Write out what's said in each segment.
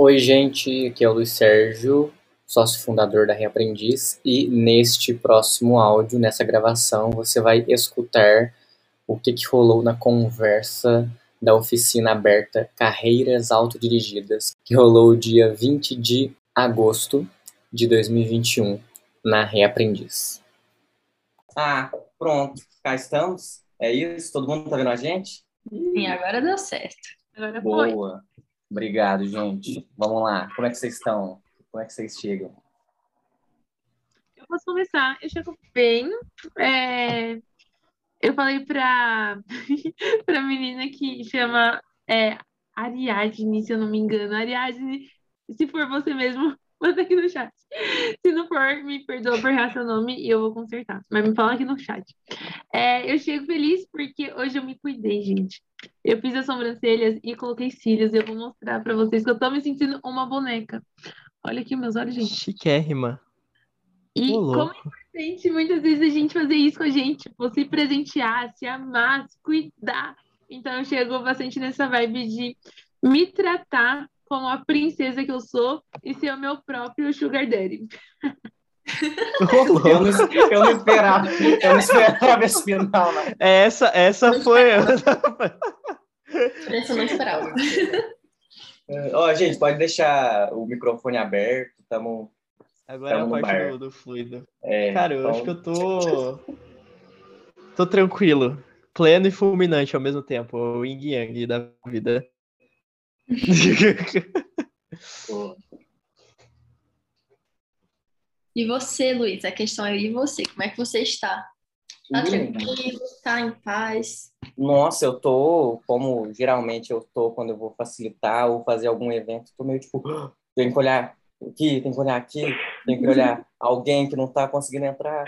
Oi, gente, aqui é o Luiz Sérgio, sócio fundador da Reaprendiz, e neste próximo áudio, nessa gravação, você vai escutar o que, que rolou na conversa da oficina aberta Carreiras Autodirigidas, que rolou dia 20 de agosto de 2021 na Reaprendiz. Ah, pronto, cá estamos. É isso? Todo mundo tá vendo a gente? Sim, agora deu certo. Agora foi. Obrigado, gente. Vamos lá. Como é que vocês estão? Como é que vocês chegam? Eu posso começar. Eu chego bem. É... Eu falei pra... pra menina que chama é, Ariadne, se eu não me engano. Ariadne, se for você mesmo, manda aqui no chat. Se não for, me perdoa por errar seu nome e eu vou consertar. Mas me fala aqui no chat. É, eu chego feliz porque hoje eu me cuidei, gente. Eu fiz as sobrancelhas e coloquei cílios. Eu vou mostrar pra vocês que eu tô me sentindo uma boneca. Olha aqui meus olhos, gente. Chiquérrima. E como é importante muitas vezes a gente fazer isso com a gente. Tipo, se presentear, se amar, se cuidar. Então eu chego bastante nessa vibe de me tratar como a princesa que eu sou e ser o meu próprio sugar daddy. eu, não, eu não esperava, eu não esperava esse final, não. Essa, essa não foi. essa eu não esperava. Ó, oh, gente, pode deixar o microfone aberto, estamos. Agora é a parte do, do, fluido. É, Cara, eu então... acho que eu tô. tô tranquilo. Pleno e fulminante ao mesmo tempo. O yin yang da vida. E você, Luiz? A questão é e você? Como é que você está? Tá tranquilo? Tá em paz? Nossa, eu tô, como geralmente eu tô quando eu vou facilitar ou fazer algum evento, tô meio tipo, tem que olhar aqui, tem que olhar aqui, tem que olhar alguém que não tá conseguindo entrar.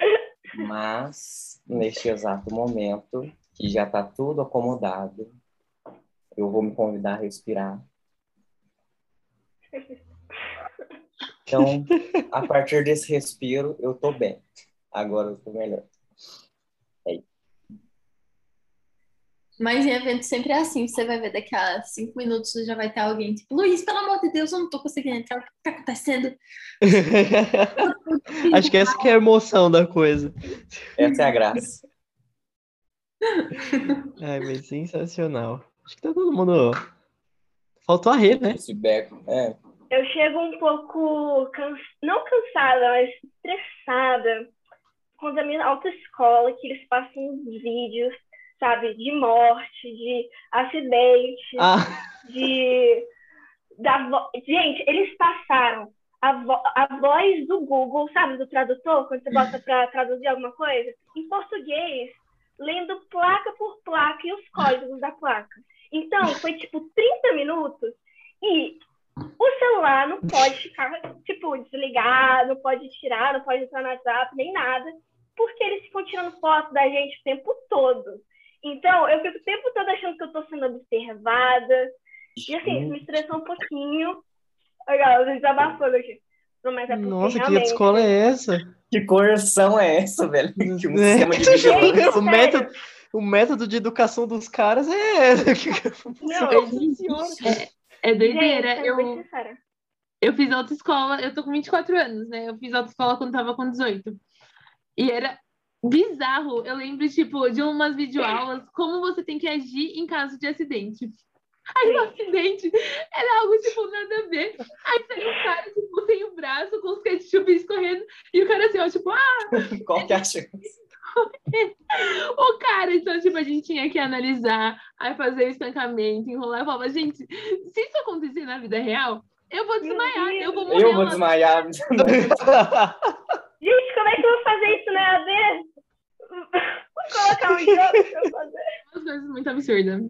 Mas, neste exato momento, que já tá tudo acomodado, eu vou me convidar a respirar então, a partir desse respiro, eu tô bem. Agora eu tô melhor. É Mas em evento sempre é assim, você vai ver daqui a cinco minutos já vai ter alguém tipo, Luiz, pelo amor de Deus, eu não tô conseguindo entrar, o que tá acontecendo? Acho que essa que é a emoção da coisa. Essa é a graça. Ai, mas sensacional. Acho que tá todo mundo Faltou a Rê, né? Esse beco, é. Eu chego um pouco, cansa... não cansada, mas estressada com a minha autoescola, que eles passam vídeos, sabe, de morte, de acidente, ah. de... Da vo... Gente, eles passaram a, vo... a voz do Google, sabe, do tradutor, quando você bota para traduzir alguma coisa, em português, lendo placa por placa e os códigos da placa. Então, foi tipo 30 minutos e o celular não pode ficar, tipo, desligado, não pode tirar, não pode entrar no WhatsApp, nem nada, porque eles ficam tirando foto da gente o tempo todo. Então, eu fico o tempo todo achando que eu tô sendo observada. E assim, isso me estressou um pouquinho. Olha, eu desabafando aqui. É Nossa, que escola é essa? Que coerção é essa, velho? Que um é. sistema de vigilância. o método, o método de educação dos caras é. Não, é, é doideira. Gente, eu, eu fiz autoescola, eu tô com 24 anos, né? Eu fiz autoescola quando tava com 18. E era bizarro. Eu lembro, tipo, de umas videoaulas, como você tem que agir em caso de acidente. Aí o acidente era algo, tipo, nada a ver. Aí saiu um cara, tipo, sem o braço, com os ketchup escorrendo, e o cara assim, ó, tipo, ah! Qual que é a chance? o cara, então, tipo, a gente tinha que analisar, aí fazer o estancamento, enrolar. Eu falava, gente, se isso acontecer na vida real, eu vou desmaiar, eu vou morrer. Eu vou desmaiar. gente, como é que eu vou fazer isso na EAD? Vou colocar um jogo pra fazer. Umas coisas muito absurdas.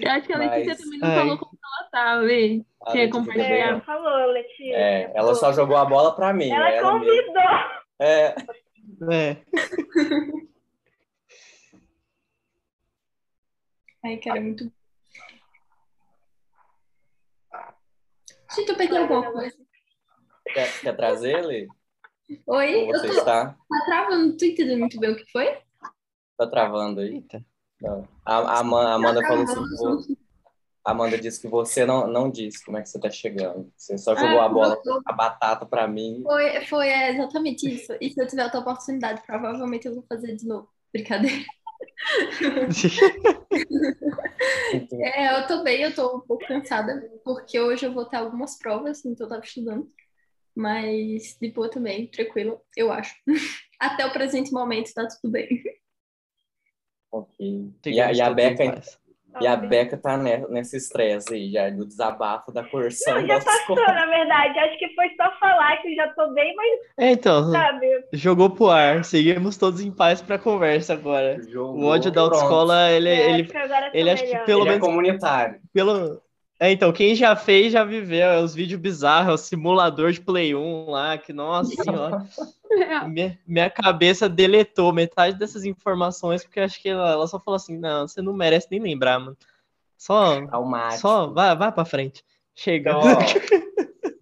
Eu acho que a Letícia Mas... também não Ai. falou como ela tá, Lê. Que é compartilhar. É, falou, Letícia. É, ela só jogou a bola pra mim. Ela, ela convidou. Mesmo. É. É. Ai, cara, é muito. Se tu peguei alguma coisa. Quer, quer trazer ele? Oi, Como você eu tô... está? Tá travando, tu entendeu muito bem o que foi? Tá travando aí? Não. A, a, a Amanda tá falou assim: vou, Amanda disse que você não, não disse como é que você está chegando. Você só jogou ah, a bola, a batata para mim. Foi, foi é exatamente isso. E se eu tiver outra oportunidade, provavelmente eu vou fazer de novo. Brincadeira. é, eu tô bem, eu tô um pouco cansada, porque hoje eu vou ter algumas provas, então eu tava estudando. Mas de boa também, tranquilo, eu acho. Até o presente momento tá tudo bem. Ok. E a, e a Beca, e a Beca tá nesse estresse aí, já, do desabafo da porção. Não, já passou, na verdade. Acho que foi só falar que eu já tô bem, mas. É, então. Sabe? Jogou pro ar. Seguimos todos em paz pra conversa agora. Jogou, o ódio da autoescola, ele, é, ele, ele acho que pelo ele é menos. É comunitário. Pelo, é, então, quem já fez já viveu é os vídeos bizarros, é o simulador de Play 1 lá, que, nossa senhora, minha, minha cabeça deletou metade dessas informações, porque acho que ela, ela, só falou assim, não, você não merece nem lembrar, mano. Só, só vai, vai pra frente. Chega. Então,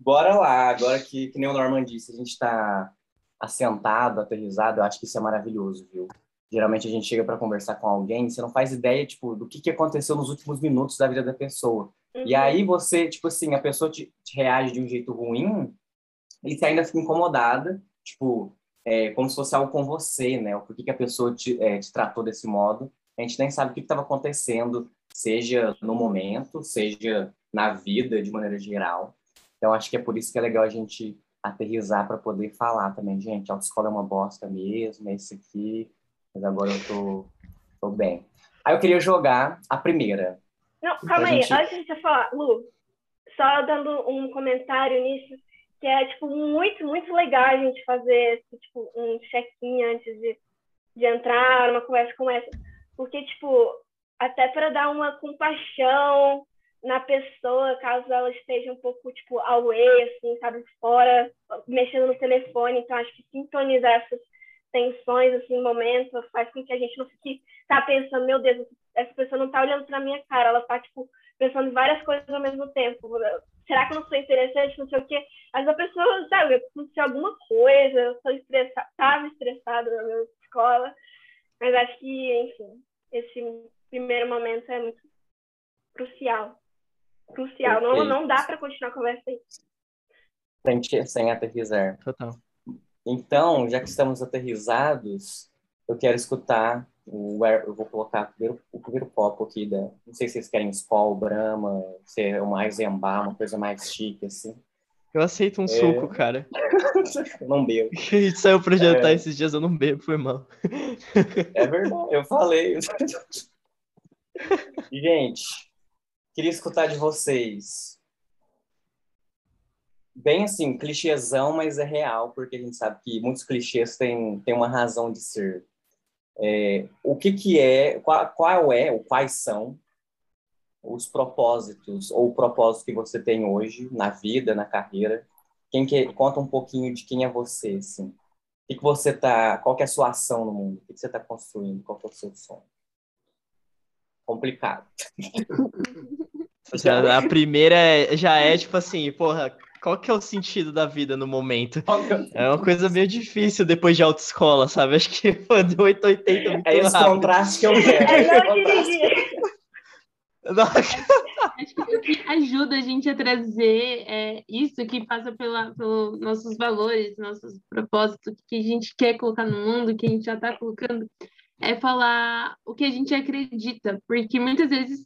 bora lá, agora que, que nem o Norman disse, a gente tá assentado, aterrizado, eu acho que isso é maravilhoso, viu? Geralmente a gente chega para conversar com alguém, você não faz ideia, tipo, do que, que aconteceu nos últimos minutos da vida da pessoa. Uhum. E aí você, tipo assim, a pessoa te, te, reage de um jeito ruim e você ainda fica incomodada, tipo, é, como se fosse algo com você, né? O porquê que a pessoa te, é, te tratou desse modo. A gente nem sabe o que estava acontecendo, seja no momento, seja na vida de maneira geral. Então, acho que é por isso que é legal a gente aterrizar para poder falar também, gente, a autoescola é uma bosta mesmo, é esse aqui, mas agora eu tô, tô bem. Aí eu queria jogar a primeira, não, calma aí, gente... antes de você falar, Lu, só dando um comentário nisso, que é, tipo, muito, muito legal a gente fazer, tipo, um check-in antes de, de entrar numa conversa como essa. Porque, tipo, até para dar uma compaixão na pessoa, caso ela esteja um pouco, tipo, away, assim, sabe, fora, mexendo no telefone. Então, acho que sintonizar essas tensões, assim, momentos, faz com que a gente não fique, tá pensando, meu Deus, essa pessoa não tá olhando pra minha cara, ela tá, tipo, pensando em várias coisas ao mesmo tempo. Será que eu não sou interessante, não sei o quê? Mas a pessoa, sabe, aconteceu alguma coisa, eu sou estressada, tava estressada na minha escola, mas acho que, enfim, esse primeiro momento é muito crucial. Crucial. Não, não dá para continuar a conversa aí. Sem, sem aterrizar. Total. Então, já que estamos aterrizados, eu quero escutar o eu vou colocar o primeiro, o primeiro copo aqui da, não sei se vocês querem Skol, Brahma, se é uma Eisenbahn, uma coisa mais chique assim. Eu aceito um é... suco, cara. não bebo. A gente saiu pra jantar é... esses dias, eu não bebo, foi mal. É verdade, eu falei. Gente, queria escutar de vocês bem assim, clichêzão, mas é real, porque a gente sabe que muitos clichês têm, têm uma razão de ser. É, o que, que é, qual, qual é, ou quais são os propósitos, ou o propósito que você tem hoje na vida, na carreira? Quem que, conta um pouquinho de quem é você, assim. O que, que você tá, qual que é a sua ação no mundo? O que, que você está construindo? Qual que é o seu sonho? Complicado. Já, a primeira é, já é tipo assim, porra, qual que é o sentido da vida no momento? É uma coisa meio difícil depois de autoescola, sabe? Acho que foi de 880 muito É esse rápido. contraste que eu quero. É, não dirigir. Acho que o que ajuda a gente a trazer é isso que passa pela, pelos nossos valores, nossos propósitos, que a gente quer colocar no mundo, que a gente já está colocando, é falar o que a gente acredita, porque muitas vezes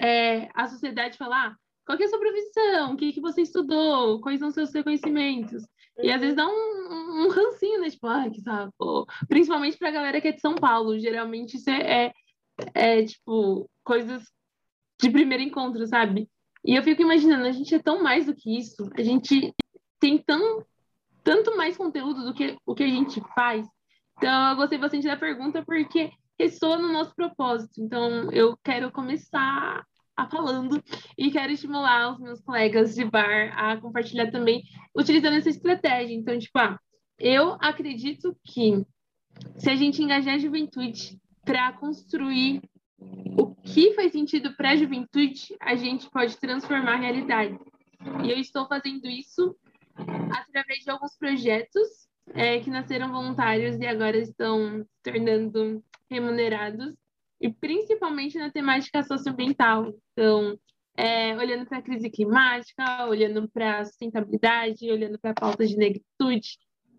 é, a sociedade fala, ah, qual é a sua profissão? O que, que você estudou? Quais são os seus reconhecimentos? E às vezes dá um, um rancinho, né? Tipo, ai, que saco. Principalmente pra galera que é de São Paulo. Geralmente isso é, é, é, tipo, coisas de primeiro encontro, sabe? E eu fico imaginando, a gente é tão mais do que isso. A gente tem tão, tanto mais conteúdo do que o que a gente faz. Então, eu gostei bastante da pergunta porque ressoa no nosso propósito. Então, eu quero começar falando e quero estimular os meus colegas de bar a compartilhar também utilizando essa estratégia. Então, tipo, ah, eu acredito que se a gente engajar a juventude para construir o que faz sentido para a juventude, a gente pode transformar a realidade. E eu estou fazendo isso através de alguns projetos é, que nasceram voluntários e agora estão tornando remunerados e principalmente na temática socioambiental. Então, é, olhando para a crise climática, olhando para a sustentabilidade, olhando para a pauta de negritude.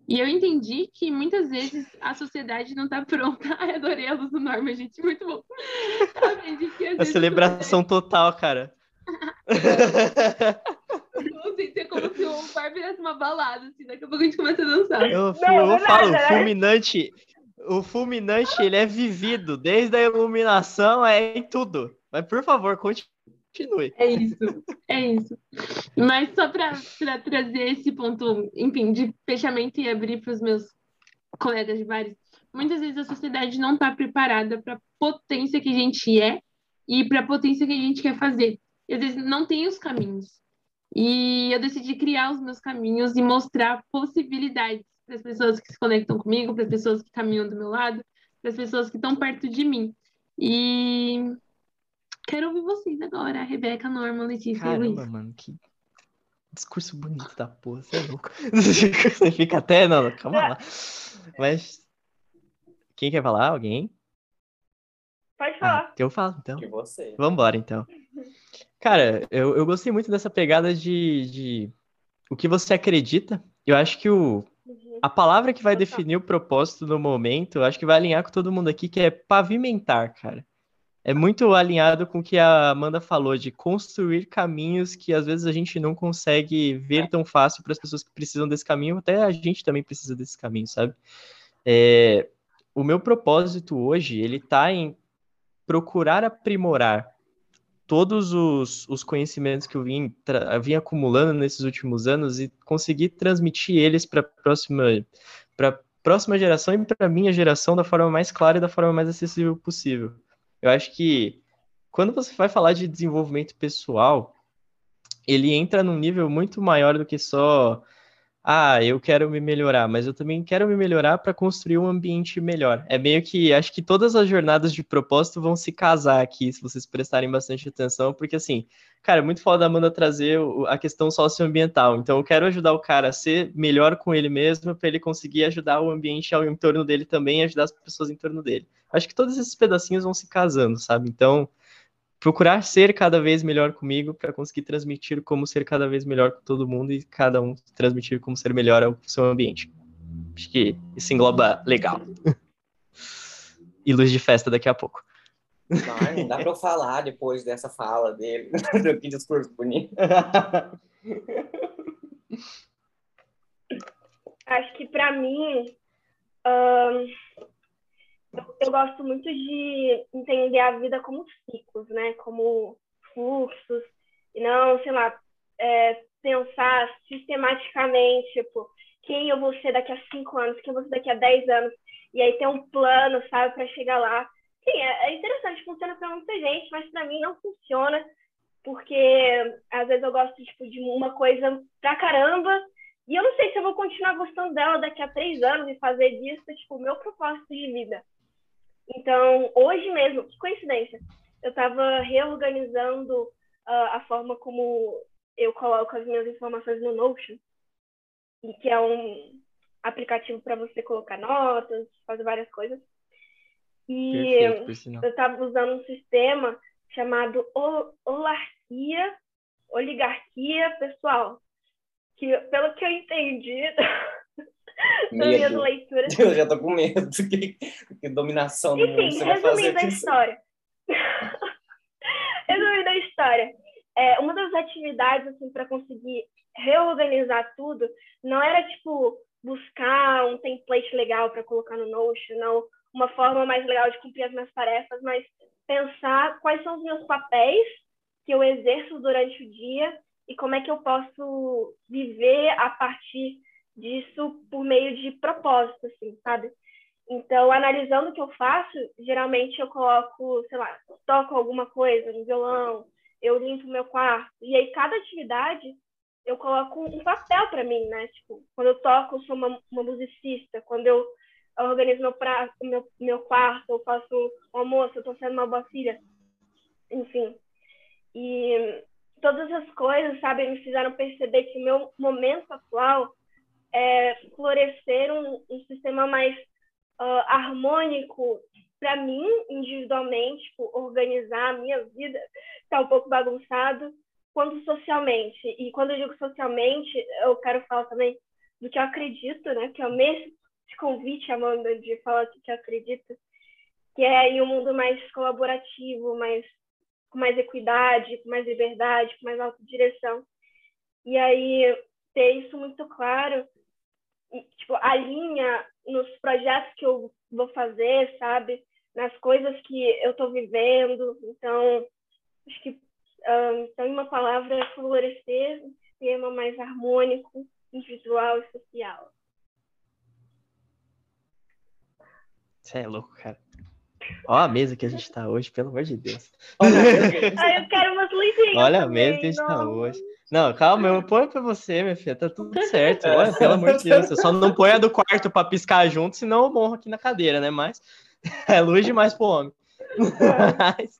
E eu entendi que muitas vezes a sociedade não está pronta. Ai, adorei a luz do Norma, gente, muito bom. aprendi que, a celebração total, cara. Não sei se é como se o bar virasse uma balada, assim, daqui a pouco a gente começa a dançar. Eu, eu, eu falo, o fulminante, o fulminante, ele é vivido, desde a iluminação, é em tudo. Mas, por favor, continue. É isso, é isso. Mas só para trazer esse ponto, enfim, de fechamento e abrir para os meus colegas de bares, muitas vezes a sociedade não está preparada para a potência que a gente é e para a potência que a gente quer fazer. E às vezes não tem os caminhos. E eu decidi criar os meus caminhos e mostrar possibilidades para as pessoas que se conectam comigo, para as pessoas que caminham do meu lado, para as pessoas que estão perto de mim. E quero ouvir vocês agora, Rebeca, Norma, Letícia Caramba, e Luiz. mano, que discurso bonito da porra, você é louco. Você fica até, não, calma lá. Mas, quem quer falar? Alguém? Pode falar. Ah, eu falo, então. Que você. Vambora, então. Cara, eu, eu gostei muito dessa pegada de, de o que você acredita. Eu acho que o. a palavra que vai definir o propósito no momento, acho que vai alinhar com todo mundo aqui, que é pavimentar, cara. É muito alinhado com o que a Amanda falou, de construir caminhos que às vezes a gente não consegue ver tão fácil para as pessoas que precisam desse caminho, até a gente também precisa desse caminho, sabe? É, o meu propósito hoje, ele tá em procurar aprimorar todos os, os conhecimentos que eu vim, tra- vim acumulando nesses últimos anos e conseguir transmitir eles para a próxima, para próxima geração e para a minha geração da forma mais clara e da forma mais acessível possível. Eu acho que quando você vai falar de desenvolvimento pessoal, ele entra num nível muito maior do que só ah, eu quero me melhorar, mas eu também quero me melhorar para construir um ambiente melhor. É meio que acho que todas as jornadas de propósito vão se casar aqui, se vocês prestarem bastante atenção, porque assim, cara, é muito foda a Amanda trazer a questão socioambiental. Então eu quero ajudar o cara a ser melhor com ele mesmo, para ele conseguir ajudar o ambiente ao entorno dele também, ajudar as pessoas em torno dele. Acho que todos esses pedacinhos vão se casando, sabe? Então, procurar ser cada vez melhor comigo para conseguir transmitir como ser cada vez melhor com todo mundo e cada um transmitir como ser melhor ao seu ambiente. Acho que isso engloba legal. E luz de festa daqui a pouco. Não, não dá pra eu falar depois dessa fala dele. que discurso bonito. Acho que para mim, ahn, eu, eu gosto muito de entender a vida como ciclos, né? Como fluxos, e não, sei lá, é, pensar sistematicamente, tipo, quem eu vou ser daqui a cinco anos, quem eu vou ser daqui a dez anos, e aí ter um plano, sabe, para chegar lá. Sim, é, é interessante, funciona para muita gente, mas para mim não funciona, porque às vezes eu gosto tipo, de uma coisa pra caramba, e eu não sei se eu vou continuar gostando dela daqui a três anos e fazer disso, tipo, o meu propósito de vida. Então, hoje mesmo, que coincidência, eu estava reorganizando ah, a forma como eu coloco as minhas informações no Notion, e que é um aplicativo para você colocar notas, fazer várias coisas. E Perfeito, eu estava usando um sistema chamado Olarquia, Oligarquia Pessoal, que, pelo que eu entendi Medo. leitura, Eu já tô com medo. Que, que dominação do mundo enfim, você vai fazer resumindo a história. resumindo a história. É, uma das atividades, assim, para conseguir reorganizar tudo, não era, tipo, buscar um template legal para colocar no Notion, não uma forma mais legal de cumprir as minhas tarefas, mas pensar quais são os meus papéis que eu exerço durante o dia e como é que eu posso viver a partir disso por meio de propósito, assim, sabe? Então, analisando o que eu faço, geralmente eu coloco, sei lá, toco alguma coisa no violão, eu limpo meu quarto. E aí, cada atividade, eu coloco um papel para mim, né? Tipo, quando eu toco, eu sou uma, uma musicista. Quando eu organizo meu, prato, meu, meu quarto, eu faço um almoço, eu tô sendo uma boa filha. Enfim. E todas as coisas, sabe, me fizeram perceber que o meu momento atual é florescer um, um sistema mais uh, harmônico para mim, individualmente, tipo, organizar a minha vida está um pouco bagunçado, quanto socialmente. E quando eu digo socialmente, eu quero falar também do que eu acredito, né? Que é o mesmo convite, Amanda, de falar do que eu acredito, que é em um mundo mais colaborativo, mais com mais equidade, com mais liberdade, com mais autodireção. E aí ter isso muito claro, tipo, alinha nos projetos que eu vou fazer, sabe? Nas coisas que eu estou vivendo. Então, acho que, um, então, em uma palavra, é florescer um sistema mais harmônico, individual e social. Você é louco, cara. Olha a mesa que a gente tá hoje, pelo amor de Deus. Olha, eu quero umas luzinhas. Olha a mesa que a gente tá não. tá hoje. Não, calma, eu ponho pra você, minha filha, tá tudo certo. Olha, pelo amor de Deus, eu só não põe a do quarto pra piscar junto, senão eu morro aqui na cadeira, né? Mas é luz demais pro homem. Mas...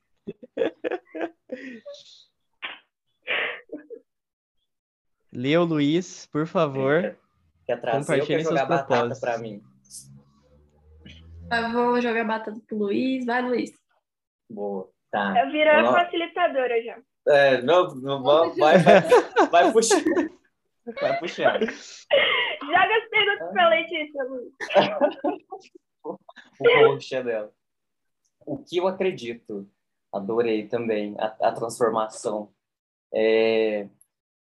Leo Luiz, por favor. Quer trazer compartilhe seus propósitos. Pra mim. Eu vou jogar batata pro Luiz. Vai, Luiz. Boa. Tá. Eu viro a facilitadora já. É, não, não vai, vai, vai, vai puxar. Vai puxar. Joga as perguntas pra Letícia, Luiz. o roxo dela. O que eu acredito? Adorei também a, a transformação. É,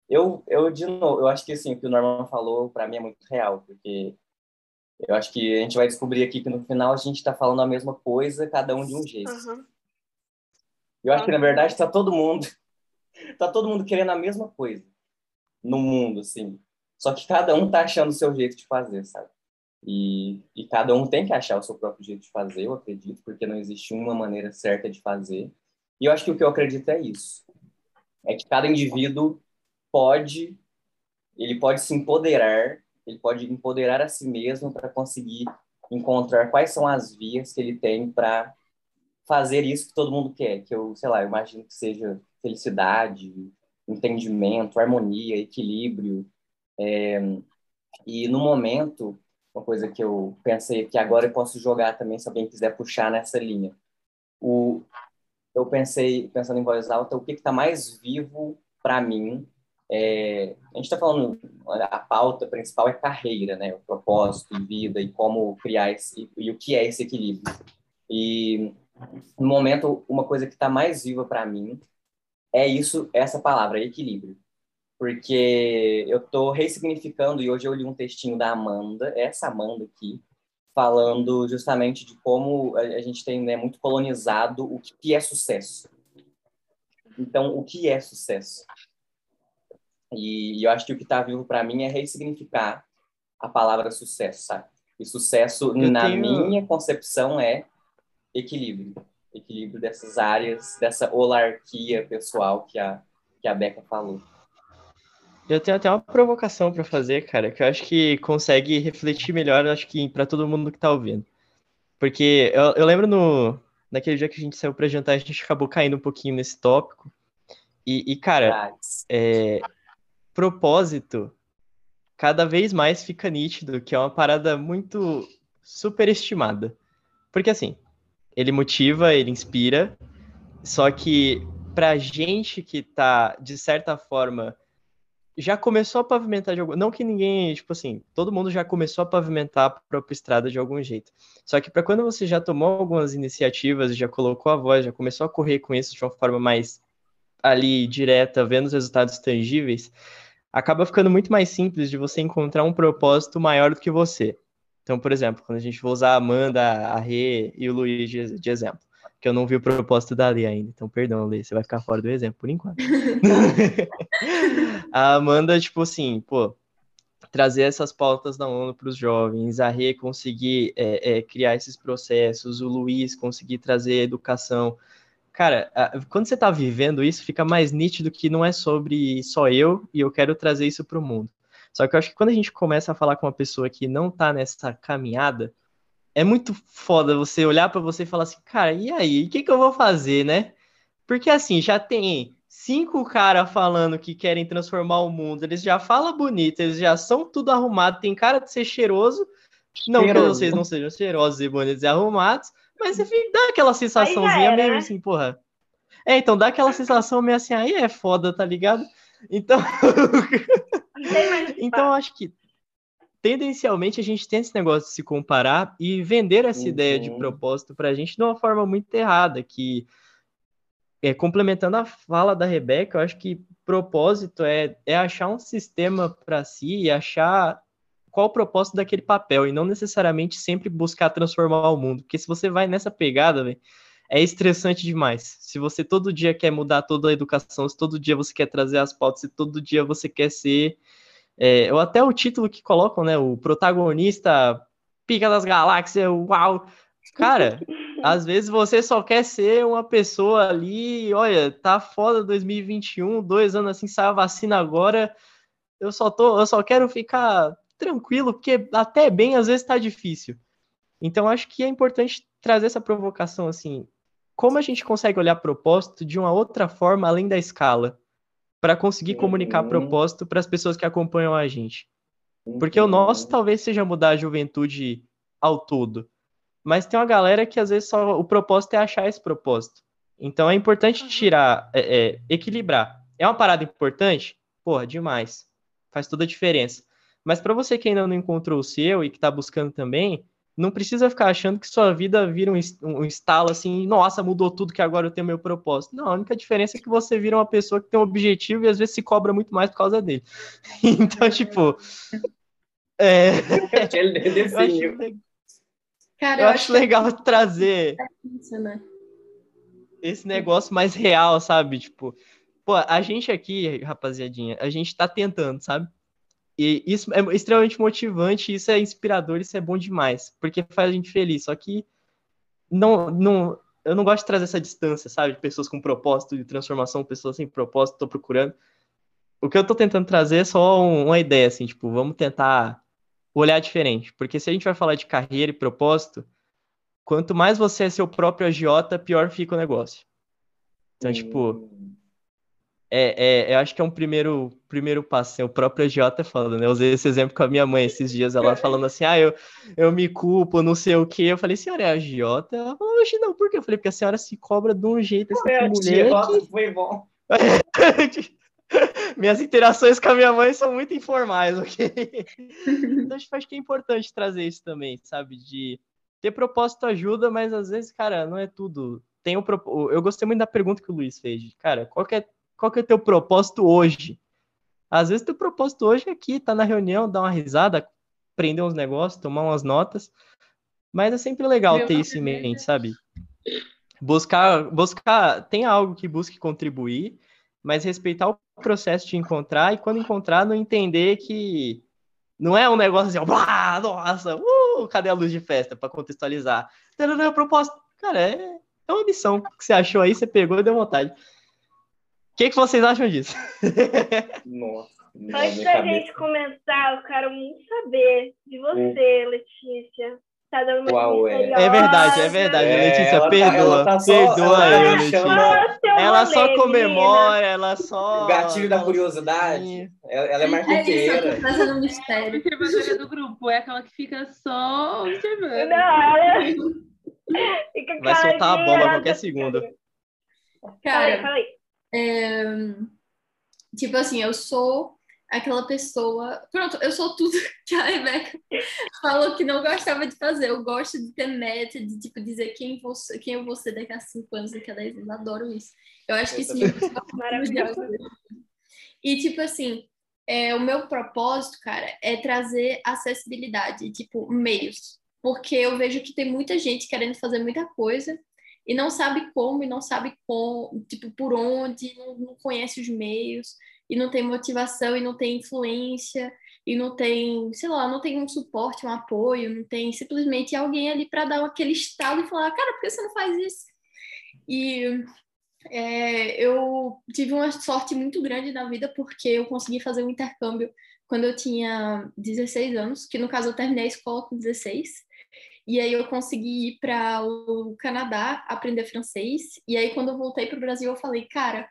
eu, eu, de novo, eu acho que assim, o que o Norman falou, para mim, é muito real, porque eu acho que a gente vai descobrir aqui que no final a gente está falando a mesma coisa, cada um de um jeito. Uhum. Eu acho que na verdade está todo mundo tá todo mundo querendo a mesma coisa no mundo, assim. Só que cada um tá achando o seu jeito de fazer, sabe? E, e cada um tem que achar o seu próprio jeito de fazer, eu acredito, porque não existe uma maneira certa de fazer. E eu acho que o que eu acredito é isso. É que cada indivíduo pode, ele pode se empoderar ele pode empoderar a si mesmo para conseguir encontrar quais são as vias que ele tem para fazer isso que todo mundo quer, que eu, sei lá, eu imagino que seja felicidade, entendimento, harmonia, equilíbrio. É, e no momento, uma coisa que eu pensei que agora eu posso jogar também, se alguém quiser puxar nessa linha. O, eu pensei, pensando em voz alta, o que está mais vivo para mim é, a gente está falando, a pauta principal é carreira, né? O propósito de vida e como criar esse, e o que é esse equilíbrio. E no momento, uma coisa que está mais viva para mim é isso, essa palavra, equilíbrio. Porque eu estou ressignificando, e hoje eu li um textinho da Amanda, essa Amanda aqui, falando justamente de como a gente tem né, muito colonizado o que é sucesso. Então, o que é sucesso? E, eu acho que o que está vivo para mim é ressignificar a palavra sucesso, sabe? E sucesso, eu na tenho... minha concepção, é equilíbrio. Equilíbrio dessas áreas, dessa holarquia pessoal que a, que a Beca falou. Eu tenho até uma provocação para fazer, cara, que eu acho que consegue refletir melhor, acho que para todo mundo que está ouvindo. Porque eu, eu, lembro no naquele dia que a gente saiu para jantar, a gente acabou caindo um pouquinho nesse tópico. E, e cara, é, propósito cada vez mais fica nítido que é uma parada muito superestimada. Porque assim, ele motiva, ele inspira, só que pra gente que tá, de certa forma, já começou a pavimentar de algum... Não que ninguém, tipo assim, todo mundo já começou a pavimentar a própria estrada de algum jeito. Só que para quando você já tomou algumas iniciativas, já colocou a voz, já começou a correr com isso de uma forma mais ali direta, vendo os resultados tangíveis, acaba ficando muito mais simples de você encontrar um propósito maior do que você. Então, por exemplo, quando a gente for usar a Amanda, a Rê e o Luiz de, de exemplo, que eu não vi o propósito da Lê ainda, então perdão, Lê, você vai ficar fora do exemplo por enquanto. a Amanda, tipo assim, pô, trazer essas pautas da ONU para os jovens, a Rê conseguir é, é, criar esses processos, o Luiz conseguir trazer educação cara, quando você tá vivendo isso, fica mais nítido que não é sobre só eu e eu quero trazer isso pro mundo. Só que eu acho que quando a gente começa a falar com uma pessoa que não tá nessa caminhada, é muito foda você olhar para você e falar assim, cara, e aí, o que, que eu vou fazer, né? Porque assim, já tem cinco caras falando que querem transformar o mundo, eles já falam bonito, eles já são tudo arrumado, tem cara de ser cheiroso, não cheiroso. que vocês não sejam cheirosos e bonitos e arrumados, Mas enfim, dá aquela sensaçãozinha era, meio né? assim, porra. É, então dá aquela sensação meio assim, aí é foda, tá ligado? Então, Então acho que tendencialmente a gente tem esse negócio de se comparar e vender essa ideia de Uhum. propósito pra gente de uma forma muito errada, que é, complementando a fala da Rebeca, eu acho que propósito é, é achar um sistema para si e achar qual o propósito daquele papel e não necessariamente sempre buscar transformar o mundo, porque se você vai nessa pegada, velho, é estressante demais. Se você todo dia quer mudar toda a educação, se todo dia você quer trazer as pautas, se todo dia você quer ser é, ou até o título que colocam, né? O protagonista pica das galáxias, uau! Cara, às vezes você só quer ser uma pessoa ali, olha, tá foda 2021, dois anos assim, sai a vacina agora, eu só tô, eu só quero ficar tranquilo, porque até bem às vezes tá difícil. Então acho que é importante trazer essa provocação assim, como a gente consegue olhar propósito de uma outra forma além da escala, para conseguir comunicar Uhum. propósito para as pessoas que acompanham a gente. Porque o nosso talvez seja mudar a juventude ao todo. Mas tem uma galera que às vezes só o propósito é achar esse propósito. Então é importante tirar, é, é, equilibrar. É uma parada importante? Porra, demais. Faz toda a diferença. Mas para você que ainda não encontrou o seu e que está buscando também, não precisa ficar achando que sua vida vira um, um estalo assim, nossa, mudou tudo que agora eu tenho meu propósito. Não, a única diferença é que você vira uma pessoa que tem um objetivo e às vezes se cobra muito mais por causa dele. Então, tipo. É, Ele eu acho, Cara, eu acho legal trazer isso, né? esse negócio mais real, sabe? Tipo, pô, a gente aqui, rapaziadinha, a gente tá tentando, sabe? E isso é extremamente motivante, isso é inspirador, isso é bom demais, porque faz a gente feliz. Só que não, não, eu não gosto de trazer essa distância, sabe? De pessoas com propósito de transformação, pessoas sem propósito, tô procurando. O que eu tô tentando trazer é só um- uma ideia, assim, tipo, vamos tentar olhar diferente. Porque se a gente vai falar de carreira e propósito, quanto mais você é seu próprio agiota, pior fica o negócio. Então, tipo, é, é, eu acho que é um primeiro, primeiro passo. Assim, o próprio agiota é foda, né? Eu usei esse exemplo com a minha mãe esses dias, ela falando assim, ah, eu, eu me culpo, não sei o quê. Eu falei, senhora é agiota? Ela falou, oxe, não, por quê? Eu falei, porque a senhora se cobra de um jeito, assim, Foi que a mulher idiota, foi bom. que... Minhas interações com a minha mãe são muito informais, ok? Então, acho que é importante trazer isso também, sabe? De ter propósito ajuda, mas às vezes, cara, não é tudo. Tem um Eu gostei muito da pergunta que o Luiz fez. de, Cara, qual que é, qual que é teu propósito hoje? Às vezes, teu propósito hoje é aqui, tá na reunião, dar uma risada, aprender uns negócios, tomar umas notas. Mas é sempre legal Meu ter isso em é mente, sabe? Buscar, buscar, tem algo que busque contribuir, mas respeitar o processo de encontrar e quando encontrar, não entender que não é um negócio assim, ó, "Blá, nossa, uh, cadê a luz de festa para contextualizar? Tarará, propósito, cara, é, é uma missão que você achou aí, você pegou e deu vontade. O que, que vocês acham disso? Nossa. Antes da cabeça. gente começar, eu quero muito saber de você, Letícia. Tá dando uma Uau, é. É verdade, é verdade, É, Letícia, ela tá- perdoa, ela tá só- perdoa aí, tá Letícia. Fala seu Ela só comemora, ela só. O gatilho da curiosidade. Ela, ela é É isso, marqueteira. eu tô trazendo um mistério. observadora do grupo é aquela que fica só observando. Não, ela... Fica Vai soltar a bomba a qualquer tá- segundo. Cara, fala aí. É, tipo assim, eu sou aquela pessoa. Pronto, eu sou tudo que a Rebeca falou que não gostava de fazer. Eu gosto de ter meta, de tipo, dizer quem, vou, quem eu vou ser daqui a 5 anos, daqui a 10 anos. Adoro isso. Eu acho que isso me Maravilhosa. E, tipo assim, é, o meu propósito, cara, é trazer acessibilidade, tipo, meios. Porque eu vejo que tem muita gente querendo fazer muita coisa e não sabe como, e não sabe como, tipo, por onde, não, não conhece os meios, e não tem motivação, e não tem influência, e não tem, sei lá, não tem um suporte, um apoio, não tem simplesmente alguém ali para dar aquele estalo e falar, cara, por que você não faz isso? E é, eu tive uma sorte muito grande na vida porque eu consegui fazer um intercâmbio quando eu tinha 16 anos, que no caso eu terminei a escola com 16. E aí eu consegui ir para o Canadá aprender francês. E aí quando eu voltei para o Brasil eu falei, cara,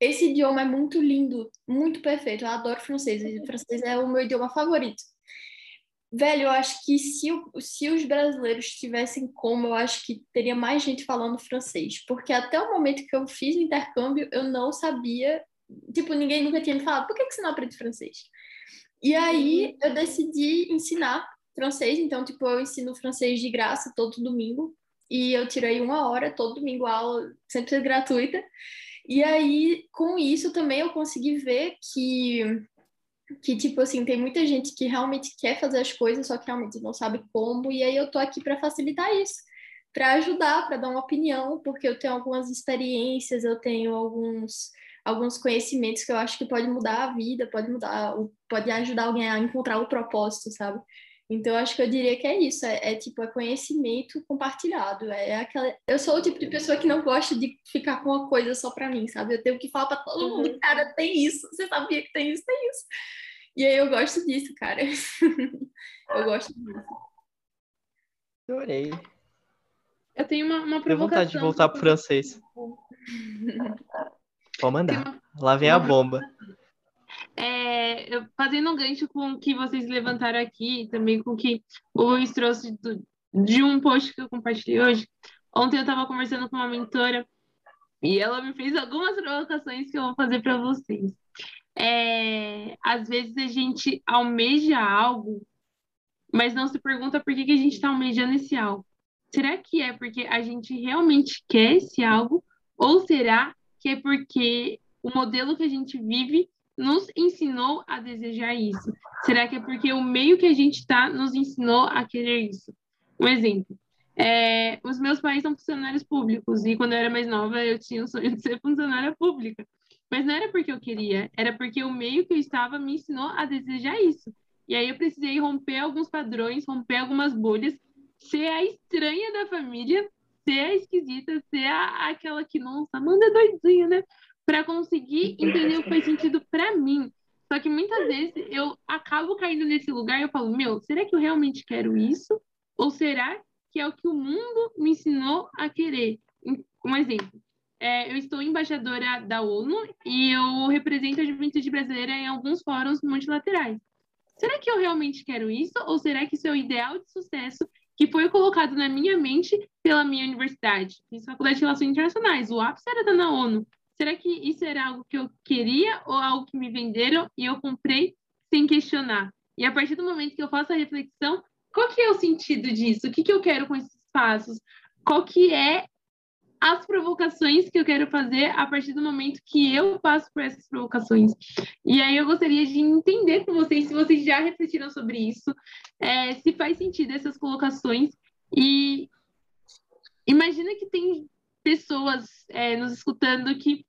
esse idioma é muito lindo, muito perfeito. Eu adoro francês. E francês é o meu idioma favorito. Velho, eu acho que se, se os brasileiros tivessem como, eu acho que teria mais gente falando francês. Porque até o momento que eu fiz o intercâmbio, eu não sabia. Tipo, ninguém nunca tinha me falado, por que, que você não aprende francês? E aí eu decidi ensinar francês, então, tipo, eu ensino francês de graça todo domingo. E eu tirei uma hora todo domingo aula, sempre gratuita. E aí, com isso também eu consegui ver que que tipo assim, tem muita gente que realmente quer fazer as coisas, só que realmente não sabe como, e aí eu tô aqui para facilitar isso, para ajudar, para dar uma opinião, porque eu tenho algumas experiências, eu tenho alguns alguns conhecimentos que eu acho que pode mudar a vida, pode mudar, pode ajudar alguém a encontrar o propósito, sabe? Então, eu acho que eu diria que é isso, é, é, tipo, é conhecimento compartilhado, é aquela... Eu sou o tipo de pessoa que não gosta de ficar com uma coisa só para mim, sabe? Eu tenho que falar para todo mundo, uhum. cara, tem isso, você sabia que tem isso, tem isso. E aí eu gosto disso, cara. eu gosto disso. Adorei. Eu tenho uma, uma provocação. Tenho vontade de voltar pro francês. Pode mandar. Lá vem a bomba. É, fazendo um gancho com o que vocês levantaram aqui, também com o que o Luiz trouxe do, de um post que eu compartilhei hoje. Ontem eu estava conversando com uma mentora e ela me fez algumas provocações que eu vou fazer para vocês. É, às vezes a gente almeja algo, mas não se pergunta por que, que a gente está almejando esse algo. Será que é porque a gente realmente quer esse algo? Ou será que é porque o modelo que a gente vive nos ensinou a desejar isso? Será que é porque o meio que a gente está nos ensinou a querer isso? Um exemplo. É, os meus pais são funcionários públicos e quando eu era mais nova eu tinha o sonho de ser funcionária pública. Mas não era porque eu queria, era porque o meio que eu estava me ensinou a desejar isso. E aí eu precisei romper alguns padrões, romper algumas bolhas, ser a estranha da família, ser a esquisita, ser a, aquela que, nossa, Amanda é doidinha, né? Para conseguir entender o que faz sentido para mim. Só que muitas vezes eu acabo caindo nesse lugar e eu falo, meu, será que eu realmente quero isso? Ou será que é o que o mundo me ensinou a querer? Um exemplo. É, eu estou embaixadora da ONU e eu represento a juventude brasileira em alguns fóruns multilaterais. Será que eu realmente quero isso? Ou será que isso é o ideal de sucesso que foi colocado na minha mente pela minha universidade? Fiz faculdade de Relações Internacionais, o ápice era da na ONU. Será que isso era algo que eu queria ou algo que me venderam e eu comprei sem questionar? E a partir do momento que eu faço a reflexão, qual que é o sentido disso? O que, que eu quero com esses passos? Qual que é as provocações que eu quero fazer a partir do momento que eu passo por essas provocações. E aí eu gostaria de entender com vocês se vocês já refletiram sobre isso, é, se faz sentido essas colocações. E imagina que tem pessoas é, nos escutando que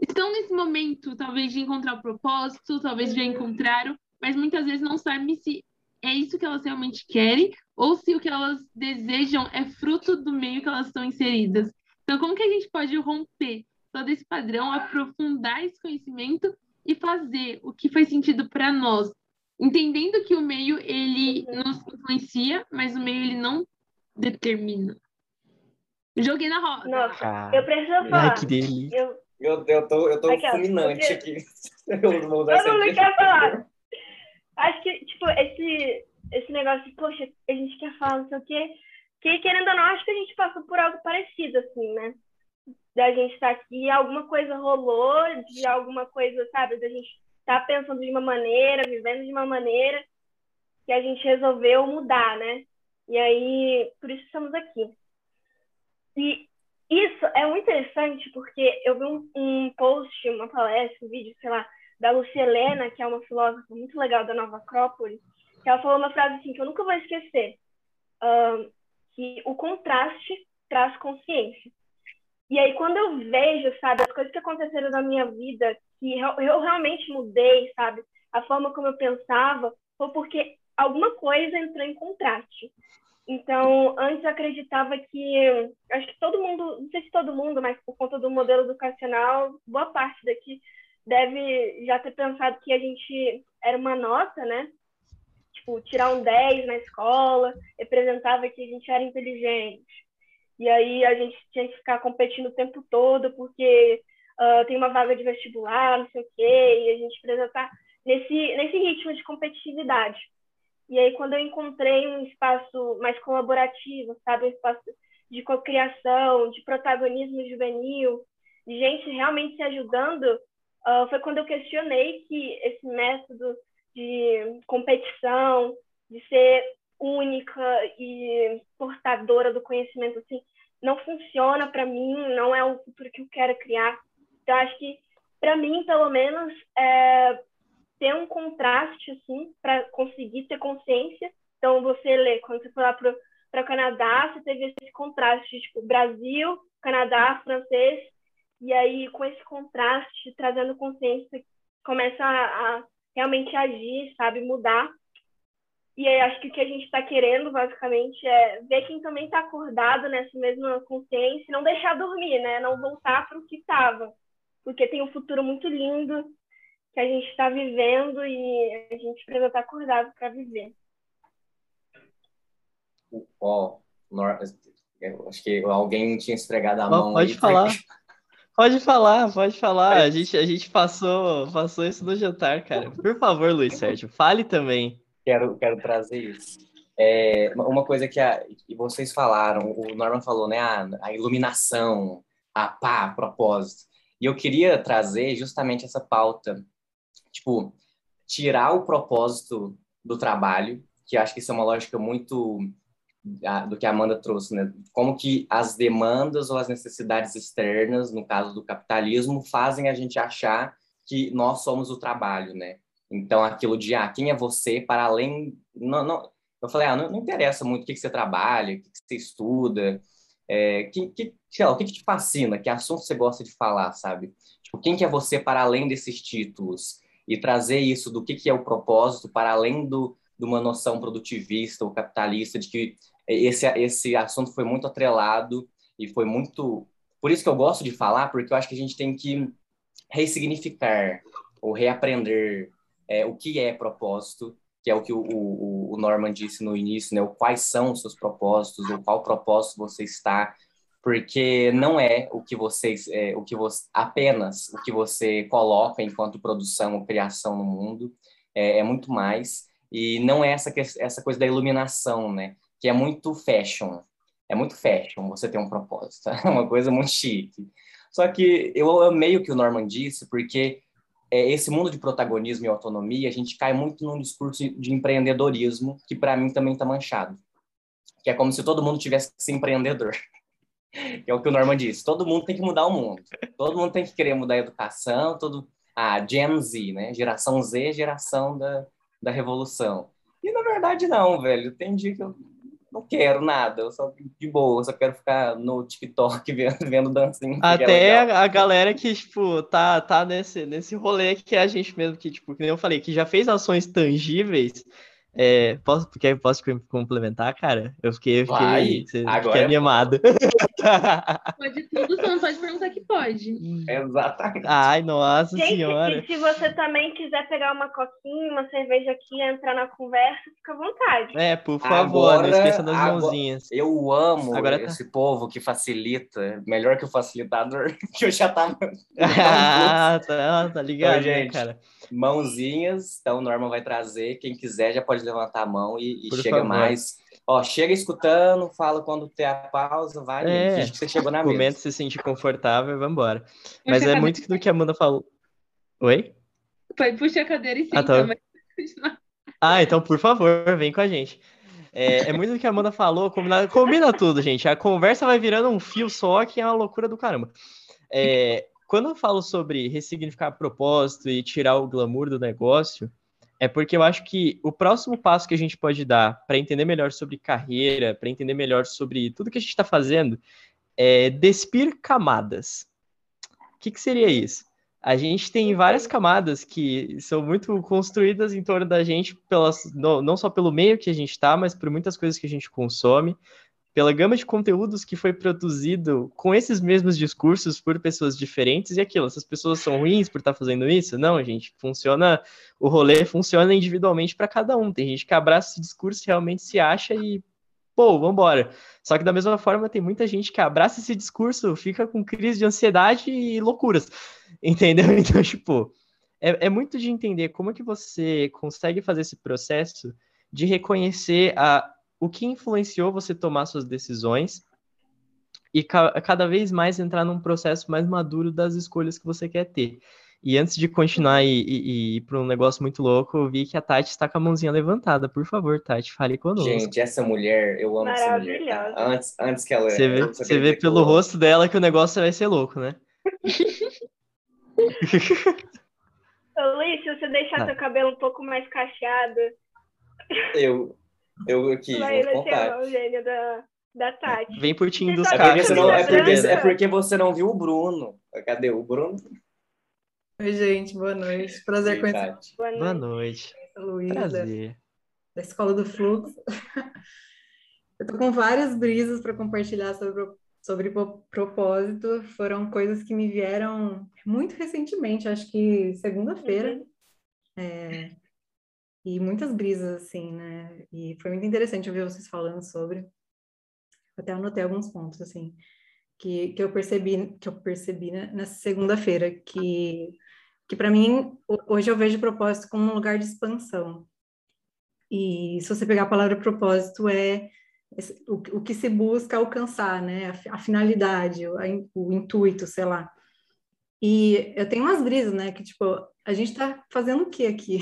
estão nesse momento, talvez, de encontrar o propósito, talvez já encontraram, mas muitas vezes não sabem se é isso que elas realmente querem ou se o que elas desejam é fruto do meio que elas estão inseridas. Então, como que a gente pode romper todo esse padrão, aprofundar esse conhecimento e fazer o que faz sentido para nós, entendendo que o meio ele nos influencia, mas o meio ele não determina. Joguei na roda. Nossa, eu preciso falar. Ai, que delícia. Eu, eu, eu tô, eu tô aqui, fulminante porque... aqui. eu não Todo mundo quer falar. Acho que, tipo, esse, esse negócio de, poxa, a gente quer falar não sei o quê, que querendo ou não, acho que a gente passou por algo parecido, assim, né? Da gente estar tá aqui, alguma coisa rolou, de alguma coisa, sabe? Da gente estar tá pensando de uma maneira, vivendo de uma maneira, que a gente resolveu mudar, né? E aí, por isso estamos aqui. E isso é muito interessante porque eu vi um, um post, uma palestra, um vídeo, sei lá, da Lucielena, que é uma filósofa muito legal da Nova Acrópole, que ela falou uma frase assim que eu nunca vou esquecer, um, que o contraste traz consciência. E aí, quando eu vejo, sabe, as coisas que aconteceram na minha vida, que eu realmente mudei, sabe, a forma como eu pensava, foi porque alguma coisa entrou em contraste. Então, antes eu acreditava que, acho que todo mundo, não sei se todo mundo, mas por conta do modelo educacional, boa parte daqui deve já ter pensado que a gente era uma nota, né? Tipo, tirar um 10 na escola representava que a gente era inteligente. E aí a gente tinha que ficar competindo o tempo todo porque uh, tem uma vaga de vestibular, não sei o quê, e a gente precisa estar nesse, nesse ritmo de competitividade. E aí, quando eu encontrei um espaço mais colaborativo, sabe? Um espaço de cocriação, de protagonismo juvenil, de gente realmente se ajudando, uh, foi quando eu questionei que esse método de competição, de ser única e portadora do conhecimento, assim, não funciona para mim, não é o futuro que eu quero criar. Então, acho que, para mim, pelo menos, é, ter um contraste, assim, para conseguir ter consciência. Então, você lê, quando você foi lá para o Canadá, você teve esse contraste, tipo, Brasil, Canadá, francês, e aí, com esse contraste, trazendo consciência, começa a, a realmente agir, sabe, mudar. E aí, acho que o que a gente está querendo, basicamente, é ver quem também está acordado nessa mesma consciência não deixar dormir, né? Não voltar para o que estava. Porque tem um futuro muito lindo que a gente está vivendo e a gente precisa estar acordado para viver. Ó, oh, acho que alguém tinha esfregado a oh, mão. Pode aí, falar. Porque... Pode falar, pode falar. A gente, a gente passou, passou isso no jantar, cara. Por favor, Luiz Sérgio, fale também. Quero, quero trazer isso. É, uma coisa que, a, que vocês falaram, o Norman falou, né? A, a iluminação, a pá, a propósito. E eu queria trazer justamente essa pauta tipo, tirar o propósito do trabalho, que acho que isso é uma lógica muito do que a Amanda trouxe, né? Como que as demandas ou as necessidades externas, no caso do capitalismo, fazem a gente achar que nós somos o trabalho, né? Então, aquilo de, ah, quem é você para além... Não, não... Eu falei, ah, não, não interessa muito o que, que você trabalha, o que, que você estuda, é, que, que, lá, o que, que te fascina, que assunto você gosta de falar, sabe? Tipo, quem que é você para além desses títulos? E trazer isso do que, que é o propósito para além do, de uma noção produtivista ou capitalista, de que esse, esse assunto foi muito atrelado e foi muito. Por isso que eu gosto de falar, porque eu acho que a gente tem que ressignificar ou reaprender é, o que é propósito, que é o que o, o, o Norman disse no início, né? O quais são os seus propósitos, ou qual propósito você está porque não é o que vocês, é, o que você, apenas o que você coloca enquanto produção ou criação no mundo, é, é, muito mais, e não é essa, essa coisa da iluminação, né, que é muito fashion, é muito fashion você ter um propósito, é uma coisa muito chique. Só que eu amei o que o Norman disse, porque é, esse mundo de protagonismo e autonomia, a gente cai muito num discurso de empreendedorismo, que para mim também está manchado. Que é como se todo mundo tivesse que ser empreendedor que é o que o Norman disse. Todo mundo tem que mudar o mundo. Todo mundo tem que querer mudar a educação, todo a ah, Gen Z, né? Geração Z, geração da, da revolução. E na verdade não, velho. Tem dia que eu não quero nada, eu só de boa, eu só quero ficar no TikTok vendo, vendo dancinha. Até a galera que, tipo, tá, tá nesse, nesse rolê que é a gente mesmo, que, tipo, como eu falei, que já fez ações tangíveis é, posso, quer, posso complementar, cara? Eu fiquei, eu fiquei, Vai, fiquei é animado. Pode tudo, só não pode perguntar que pode. Exatamente. Ai, nossa Gente, senhora. E se você também quiser pegar uma coquinha, uma cerveja aqui, entrar na conversa, fica à vontade. É, por favor, agora, não esqueça das agora, mãozinhas. Eu amo agora tá- esse tá... povo que facilita, melhor que o facilitador, que eu já tava... ah, tá, tá ligado, então, gente, cara? Mãozinhas, então o Norman vai trazer, quem quiser já pode levantar a mão e, e chega favor. mais. Ó, chega escutando, fala quando ter a pausa, vai, é, gente, que você chegou na mesa. Momento se sentir confortável, vamos embora. Mas é muito do que a Amanda falou. Oi? Pode puxar a cadeira e ah, tá. ah, então, por favor, vem com a gente. É, é muito do que a Amanda falou, combina, combina tudo, gente. A conversa vai virando um fio só, que é uma loucura do caramba. É, quando eu falo sobre ressignificar propósito e tirar o glamour do negócio, é porque eu acho que o próximo passo que a gente pode dar para entender melhor sobre carreira, para entender melhor sobre tudo que a gente está fazendo, é despir camadas. O que, que seria isso? A gente tem várias camadas que são muito construídas em torno da gente, pelas, não só pelo meio que a gente está, mas por muitas coisas que a gente consome, pela gama de conteúdos que foi produzido com esses mesmos discursos por pessoas diferentes e aquilo. Essas pessoas são ruins por estar fazendo isso? Não, gente. Funciona, o rolê funciona individualmente para cada um. Tem gente que abraça esse discurso, realmente se acha e pô, vambora. Só que da mesma forma tem muita gente que abraça esse discurso, fica com crise de ansiedade e loucuras, entendeu? Então, tipo, é, é muito de entender como é que você consegue fazer esse processo de reconhecer a, o que influenciou você tomar suas decisões e ca cada vez mais entrar num processo mais maduro das escolhas que você quer ter. E antes de continuar e, e, e ir para um negócio muito louco, eu vi que a Tati está com a mãozinha levantada. Por favor, Tati, fale conosco. Gente, essa mulher, eu amo essa mulher. Tá? Antes, antes que ela. Você vê, você vê pelo rosto dela que o negócio vai ser louco, né? Ô, Luiz, se você deixar ah. seu cabelo um pouco mais cacheado. Eu, eu aqui, vai, vai ser o gênio da, da Tati. Vem por ti dos é caras. Porque é, porque, é porque você não viu o Bruno. Cadê o Bruno? Oi, gente, boa noite. Prazer conhecer. Boa noite. Boa noite. Luísa, Prazer. Da Escola do Fluxo. Eu tô com várias brisas para compartilhar sobre, sobre propósito. Foram coisas que me vieram muito recentemente, acho que segunda-feira. Uhum. É, e muitas brisas, assim, né? E foi muito interessante ouvir vocês falando sobre. Até anotei alguns pontos, assim, que, que eu percebi, que eu percebi né, nessa segunda-feira, que que para mim, hoje eu vejo propósito como um lugar de expansão. E se você pegar a palavra propósito, é o, o que se busca alcançar, né? A, finalidade, o, o intuito, sei lá. E eu tenho umas brisas, né? Que, tipo, a gente está fazendo o que aqui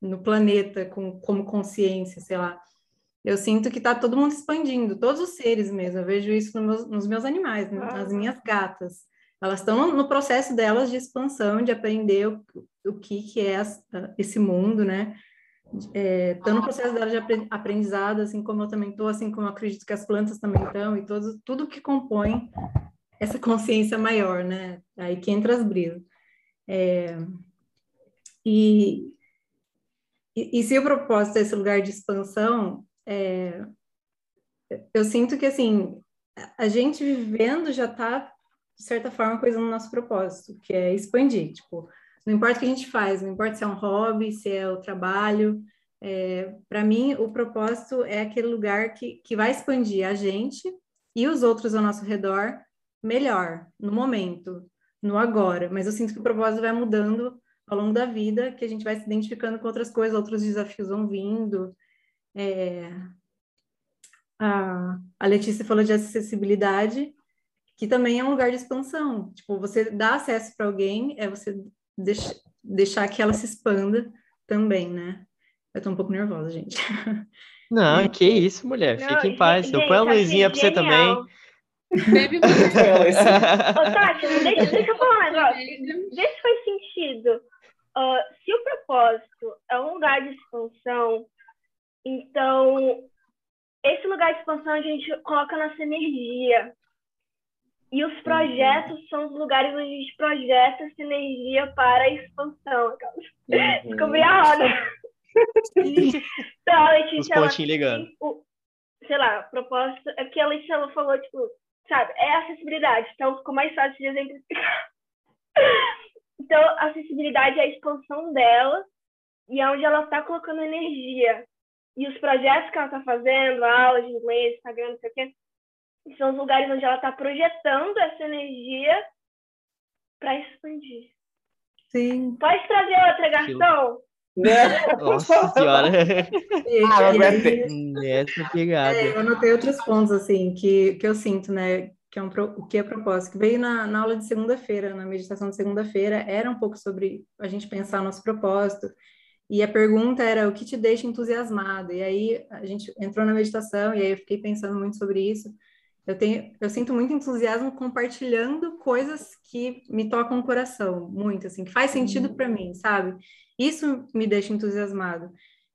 no planeta com, como consciência, sei lá. Eu sinto que está todo mundo expandindo, todos os seres mesmo. Eu vejo isso no meus, nos meus animais, né? nas minhas gatas. Elas estão no processo delas de expansão, de aprender o, o que, que é esse mundo, né? Estão é, no processo delas de aprendizado, assim como eu também estou, assim como eu acredito que as plantas também estão, e todo, tudo que compõe essa consciência maior, né? Aí que entra as brisas. É, e, e, se o propósito é esse lugar de expansão, é, eu sinto que, assim, a gente vivendo já está de certa forma, coisa no nosso propósito, que é expandir. Tipo, não importa o que a gente faz, não importa se é um hobby, se é o trabalho. É, Para mim, o propósito é aquele lugar que, que vai expandir a gente e os outros ao nosso redor melhor, no momento, no agora. Mas eu sinto que o propósito vai mudando ao longo da vida, que a gente vai se identificando com outras coisas, outros desafios vão vindo. É... A, a Letícia falou de acessibilidade, que também é um lugar de expansão. Tipo, você dá acesso para alguém, é você deix deixar que ela se expanda também, né? Eu tô um pouco nervosa, gente. Não, que isso, mulher. Não, Fique em paz. Gente, eu ponho a luzinha para você também. Bebe Ô, Tati, deixa, deixa eu falar um negócio. Vê se faz sentido. Uh, se o propósito é um lugar de expansão, então esse lugar de expansão a gente coloca nossa energia. E os projetos uhum. são os lugares onde a gente projeta essa energia para a expansão. Uhum. Descobri a roda. então, a Letícia, os pontinhos ligando. O, sei lá, propósito. É porque a Letícia falou, tipo, sabe, é acessibilidade. Então ficou mais fácil de exemplificar. Então, a acessibilidade é a expansão dela e é onde ela está colocando energia. E os projetos que ela está fazendo, aulas de inglês, Instagram, não sei o quê, são os lugares onde ela está projetando essa energia para expandir. Sim. Pode trazer outra, garçom? Nossa senhora. ah, Essa pegada. É, eu anotei outros pontos, assim, que, que eu sinto, né? Que é um, o que é propósito. Que veio na, na aula de segunda-feira, na meditação de segunda-feira, era um pouco sobre a gente pensar nosso propósito. E a pergunta era o que te deixa entusiasmado. E aí a gente entrou na meditação e aí eu fiquei pensando muito sobre isso. Eu, tenho, eu sinto muito entusiasmo compartilhando coisas que me tocam o coração, muito, assim, que faz sentido para mim, sabe? Isso me deixa entusiasmado.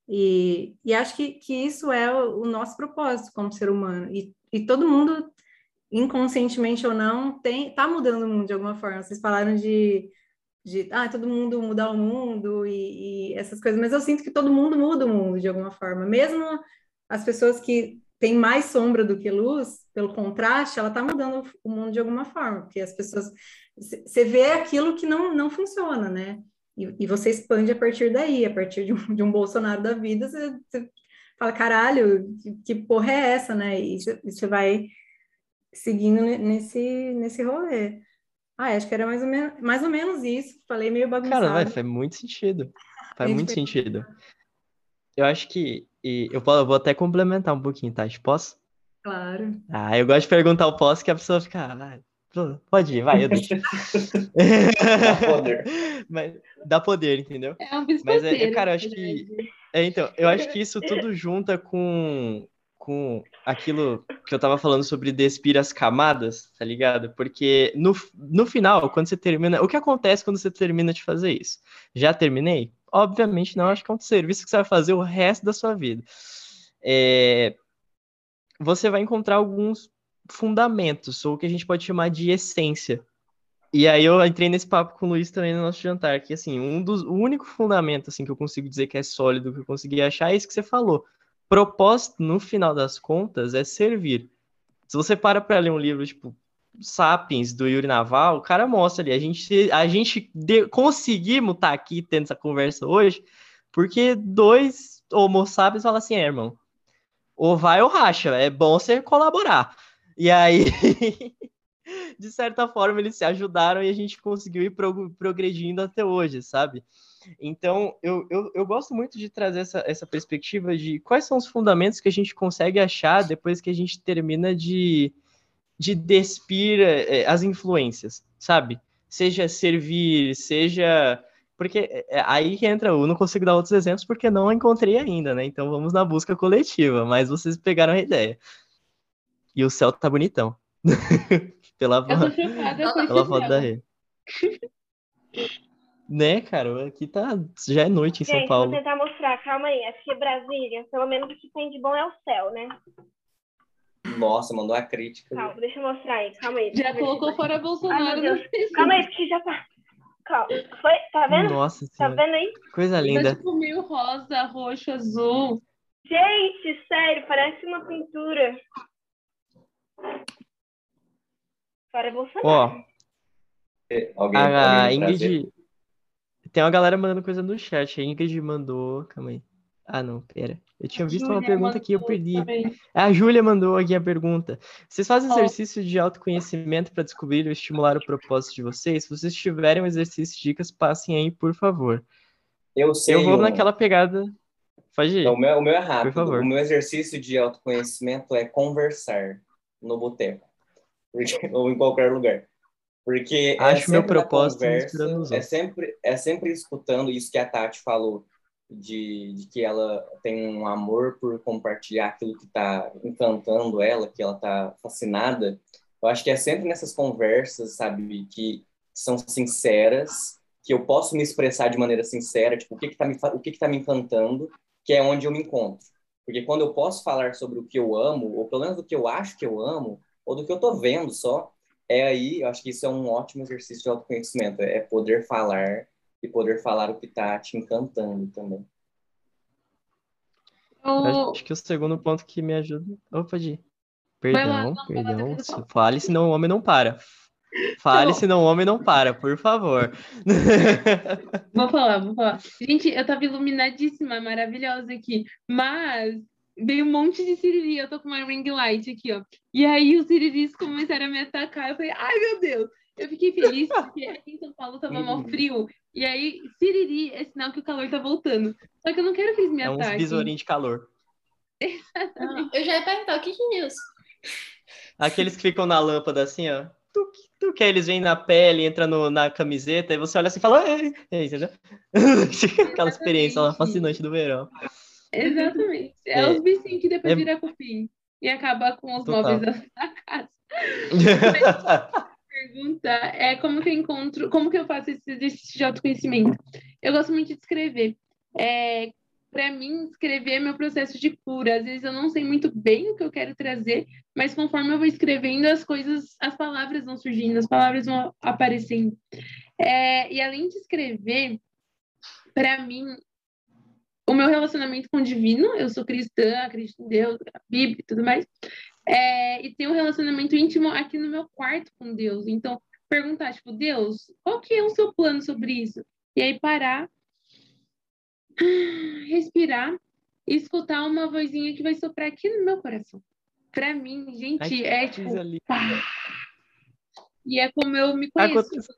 E, e acho que, que isso é o, o nosso propósito como ser humano. E, e todo mundo, inconscientemente ou não, tem tá mudando o mundo de alguma forma. Vocês falaram de, de ah, todo mundo mudar o mundo e, e essas coisas, mas eu sinto que todo mundo muda o mundo de alguma forma. Mesmo as pessoas que tem mais sombra do que luz, pelo contraste, ela está mudando o mundo de alguma forma, porque as pessoas. Você vê aquilo que não, não funciona, né? E, e você expande a partir daí, a partir de um, de um Bolsonaro da vida, você, você fala, caralho, que, que, porra é essa, né? E você vai seguindo nesse, nesse rolê. Ah, acho que era mais ou, menos, mais ou menos isso. Falei meio bagunçado. Cara, vai, faz muito sentido. Faz muito sentido. eu acho que. E eu vou até complementar um pouquinho, tá? Posso? Claro. Ah, eu gosto de perguntar o posso que a pessoa fica. Ah, pode ir, vai, eu deixo. dá poder. Mas, dá poder, entendeu? É um Mas, é, cara, eu acho que. É, então, eu acho que isso tudo junta com, com aquilo que eu tava falando sobre despir as camadas, tá ligado? Porque no, no final, quando você termina. O que acontece quando você termina de fazer isso? Já terminei? Obviamente não, acho que é um serviço que você vai fazer o resto da sua vida. É, você vai encontrar alguns fundamentos, ou o que a gente pode chamar de essência. E aí eu entrei nesse papo com o Luiz também no nosso jantar, que assim, um dos, o único fundamento assim que eu consigo dizer que é sólido, que eu consegui achar, é isso que você falou. Propósito, no final das contas, é servir. Se você para para ler um livro tipo Sapiens, do Yuri Naval, o cara mostra ali, a gente, a gente de, conseguimos estar tá aqui tendo essa conversa hoje, porque dois homo sapiens falam assim, é, irmão, ou vai ou racha, é bom você colaborar. E aí, de certa forma, eles se ajudaram e a gente conseguiu ir progredindo até hoje, sabe? Então, eu, eu, eu gosto muito de trazer essa, essa perspectiva de quais são os fundamentos que a gente consegue achar depois que a gente termina de, de despir é, as influências, sabe? Seja servir, seja. Porque é, aí que entra, eu não consigo dar outros exemplos porque não encontrei ainda, né? Então vamos na busca coletiva, mas vocês pegaram a ideia. E o céu tá bonitão. pela pela foto da rede. né, cara? Aqui tá. Já é noite em Gente, São Paulo. Vou tentar mostrar, calma aí. Aqui é Brasília. Pelo menos o que tem de bom é o céu, né? Nossa, mandou a crítica. Calma, deixa eu mostrar aí. Calma aí. Já colocou fora Bolsonaro. Ai, calma aí, porque já tá. Calma. Foi? Tá vendo? Nossa Tá vendo aí? Coisa linda. Tá tipo meio rosa, roxo, azul. Gente, sério, parece uma pintura. Fora Bolsonaro. Ó. Alguém, a alguém Ingrid. Tem uma galera mandando coisa no chat. A Ingrid mandou. Calma aí. Ah, não, pera. Eu tinha visto uma pergunta que eu perdi. Também. A Júlia mandou aqui a pergunta. Vocês fazem oh. exercício de autoconhecimento para descobrir ou estimular o propósito de vocês? Se vocês tiverem um exercício dicas, passem aí, por favor. Eu sei. Eu vou um... naquela pegada. Pode ir. o, meu, o meu é rápido. Por favor. O meu exercício de autoconhecimento é conversar no boteco. Ou em qualquer lugar. Porque é Acho é meu propósito conversa, é sempre, é sempre escutando isso que a Tati falou de, de que ela tem um amor por compartilhar aquilo que está encantando ela, que ela está fascinada. Eu acho que é sempre nessas conversas, sabe, que são sinceras, que eu posso me expressar de maneira sincera, tipo, o que está me, o que que tá me encantando, que é onde eu me encontro. Porque quando eu posso falar sobre o que eu amo, ou pelo menos o que eu acho que eu amo, ou do que eu estou vendo só, é aí, eu acho que isso é um ótimo exercício de autoconhecimento, é poder falar e poder falar o que está te encantando também. Eu... Acho que o segundo ponto que me ajuda. Opa, Di. Perdão, lá, perdão. Fale, senão o homem não para. Fale, não. senão o homem não para, por favor. Vou falar, vou falar. Gente, eu tava iluminadíssima, maravilhosa aqui. Mas veio um monte de siriri. Eu tô com uma ring light aqui, ó. E aí os siriris começaram a me atacar. Eu falei, ai meu Deus. Eu fiquei feliz porque aqui em São Paulo tava mal frio. E aí, siriri é sinal que o calor tá voltando. Só que eu não quero que eles me é ataquem. É uns besourinhos de calor. Exatamente. Eu já ia perguntar, o que que é isso? Aqueles que ficam na lâmpada assim, ó. Tu, tu que eles vêm na pele, entra no, na camiseta, e você olha assim e fala... Ei, ei, entendeu? Aquela experiência lá, fascinante do verão. Exatamente. É, é os bichinhos que depois é... vira cupim. E acaba com os Total. móveis da casa. pergunta é como que eu encontro, como que eu faço esse exercício de autoconhecimento? Eu gosto muito de escrever. É, para mim, escrever é meu processo de cura. Às vezes eu não sei muito bem o que eu quero trazer, mas conforme eu vou escrevendo, as coisas, as palavras vão surgindo, as palavras vão aparecendo. É, e além de escrever, para mim, o meu relacionamento com o divino, eu sou cristã, acredito em Deus, a Bíblia e tudo mais, é, e ter um relacionamento íntimo aqui no meu quarto com Deus. Então, perguntar, tipo, Deus, qual que é o seu plano sobre isso? E aí parar, respirar e escutar uma vozinha que vai soprar aqui no meu coração. Para mim, gente, Ai, é tipo. E é como eu me conheço. Acontece,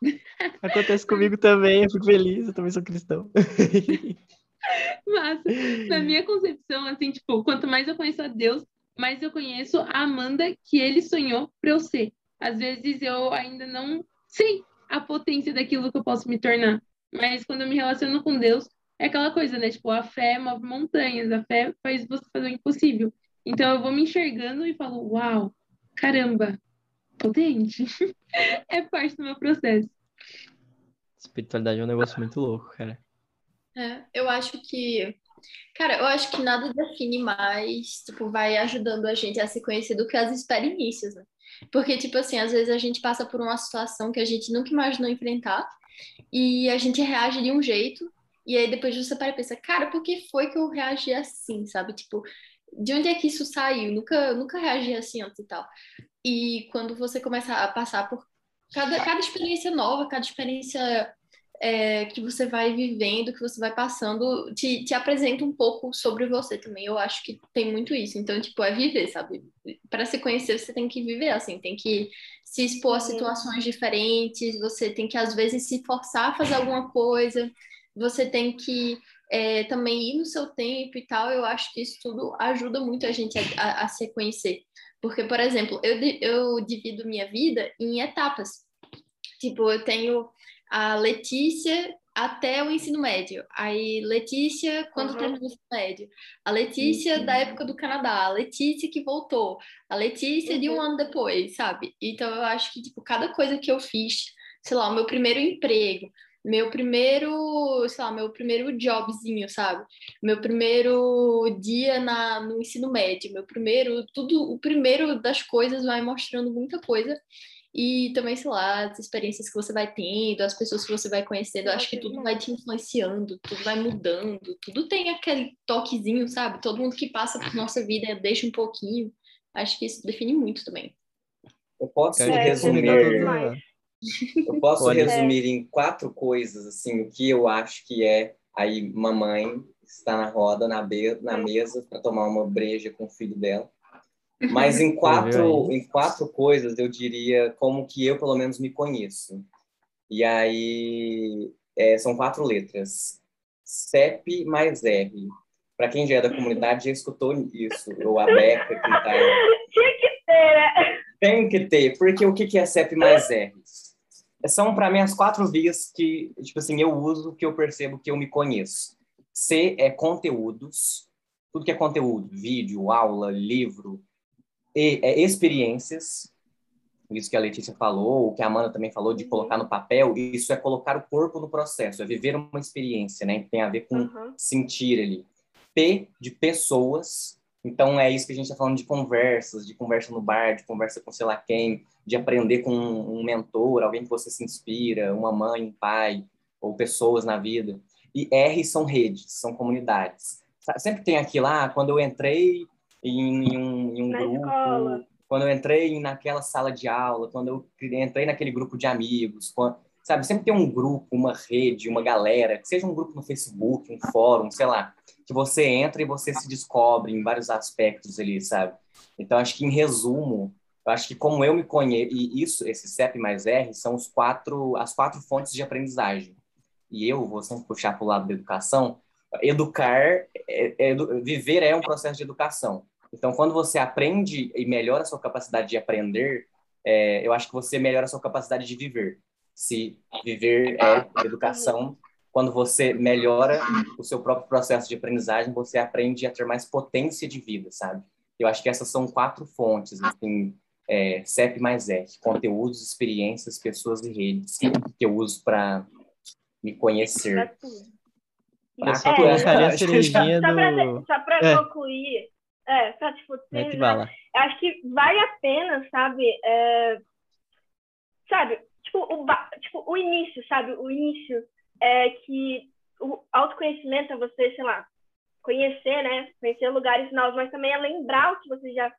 Acontece comigo também, eu fico feliz, eu também sou cristão. Mas, na minha concepção, assim, tipo, quanto mais eu conheço a Deus, mais eu conheço a Amanda que ele sonhou para eu ser. Às vezes eu ainda não sei a potência daquilo que eu posso me tornar. Mas quando eu me relaciono com Deus, é aquela coisa, né? Tipo, a fé move montanhas, a fé faz você fazer o impossível. Então eu vou me enxergando e falo, uau, caramba, potente. é parte do meu processo. Espiritualidade é um negócio muito louco, cara. É, eu acho que. Cara, eu acho que nada define mais, tipo, vai ajudando a gente a se conhecer do que as experiências, né? Porque, tipo assim, às vezes a gente passa por uma situação que a gente nunca imaginou enfrentar e a gente reage de um jeito, e aí depois você para e pensa, cara, por que foi que eu reagi assim, sabe? Tipo, de onde é que isso saiu? Nunca, nunca reagi assim antes e tal. E quando você começa a passar por cada, cada experiência nova, cada experiência é, que você vai vivendo, que você vai passando, te, te apresenta um pouco sobre você também. Eu acho que tem muito isso. Então, tipo, é viver, sabe? Para se conhecer, você tem que viver, assim, tem que se expor a situações diferentes, você tem que, às vezes, se forçar a fazer alguma coisa, você tem que é, também ir no seu tempo e tal. Eu acho que isso tudo ajuda muito a gente a, a, a se conhecer. Porque, por exemplo, eu, eu divido minha vida em etapas. Tipo, eu tenho a Letícia até o ensino médio. Aí, Letícia, quando uhum. terminou o ensino médio. A Letícia uhum. da época do Canadá. A Letícia que voltou. A Letícia uhum. de um uhum. ano depois, sabe? Então, eu acho que, tipo, cada coisa que eu fiz, sei lá, o meu primeiro emprego, meu primeiro, sei lá, meu primeiro jobzinho, sabe? Meu primeiro dia na, no ensino médio, meu primeiro, tudo, o primeiro das coisas vai mostrando muita coisa e também, sei lá, as experiências que você vai tendo, as pessoas que você vai conhecendo, eu acho que tudo vai te influenciando, tudo vai mudando, tudo tem aquele toquezinho, sabe? Todo mundo que passa por nossa vida deixa um pouquinho. Acho que isso define muito também. Eu posso é, resumir. Eu posso Olha. resumir em quatro coisas, assim, o que eu acho que é aí mamãe está na roda, na, be na mesa, para tomar uma breja com o filho dela. Mas em quatro, em quatro coisas eu diria como que eu pelo menos me conheço. E aí é, são quatro letras. CEP mais R. Para quem já é da comunidade já escutou isso. Ou a Beca que tá. Tinha que ter, né? Tem que ter, porque o que é CEP mais R? São para mim as quatro vias que, tipo assim, eu uso, que eu percebo que eu me conheço. C é conteúdos, tudo que é conteúdo, vídeo, aula, livro, e, é, experiências, isso que a Letícia falou, o que a Amanda também falou de colocar no papel, isso é colocar o corpo no processo, é viver uma experiência, né? Tem a ver com uhum. sentir ali. P de pessoas, então é isso que a gente está falando de conversas, de conversa no bar, de conversa com sei lá quem, de aprender com um mentor, alguém que você se inspira, uma mãe, um pai, ou pessoas na vida. E R são redes, são comunidades. Sempre tem aquilo lá, ah, quando eu entrei em, em um, em um grupo, escola. quando eu entrei naquela sala de aula, quando eu entrei naquele grupo de amigos, quando, sabe? Sempre tem um grupo, uma rede, uma galera, que seja um grupo no Facebook, um fórum, sei lá, que você entra e você se descobre em vários aspectos ali, sabe? Então, acho que em resumo, eu acho que como eu me conheço, e isso, esse CEP mais R, são os quatro, as quatro fontes de aprendizagem. E eu vou sempre puxar para o lado da educação, educar, é, é, viver é um processo de educação. Então, quando você aprende e melhora a sua capacidade de aprender, é, eu acho que você melhora a sua capacidade de viver. Se viver é educação, quando você melhora o seu próprio processo de aprendizagem, você aprende a ter mais potência de vida, sabe? Eu acho que essas são quatro fontes, assim, é, CEP mais F, conteúdos, experiências, pessoas e redes que eu uso para me conhecer. Eu só colocaria a cerejinha do... Só para é. concluir, é, pra, tipo, ter, né? acho que vale a pena, sabe? É, sabe, tipo o, tipo, o início, sabe? O início é que o autoconhecimento é você, sei lá, conhecer, né? Conhecer lugares novos, mas também é lembrar o que você já,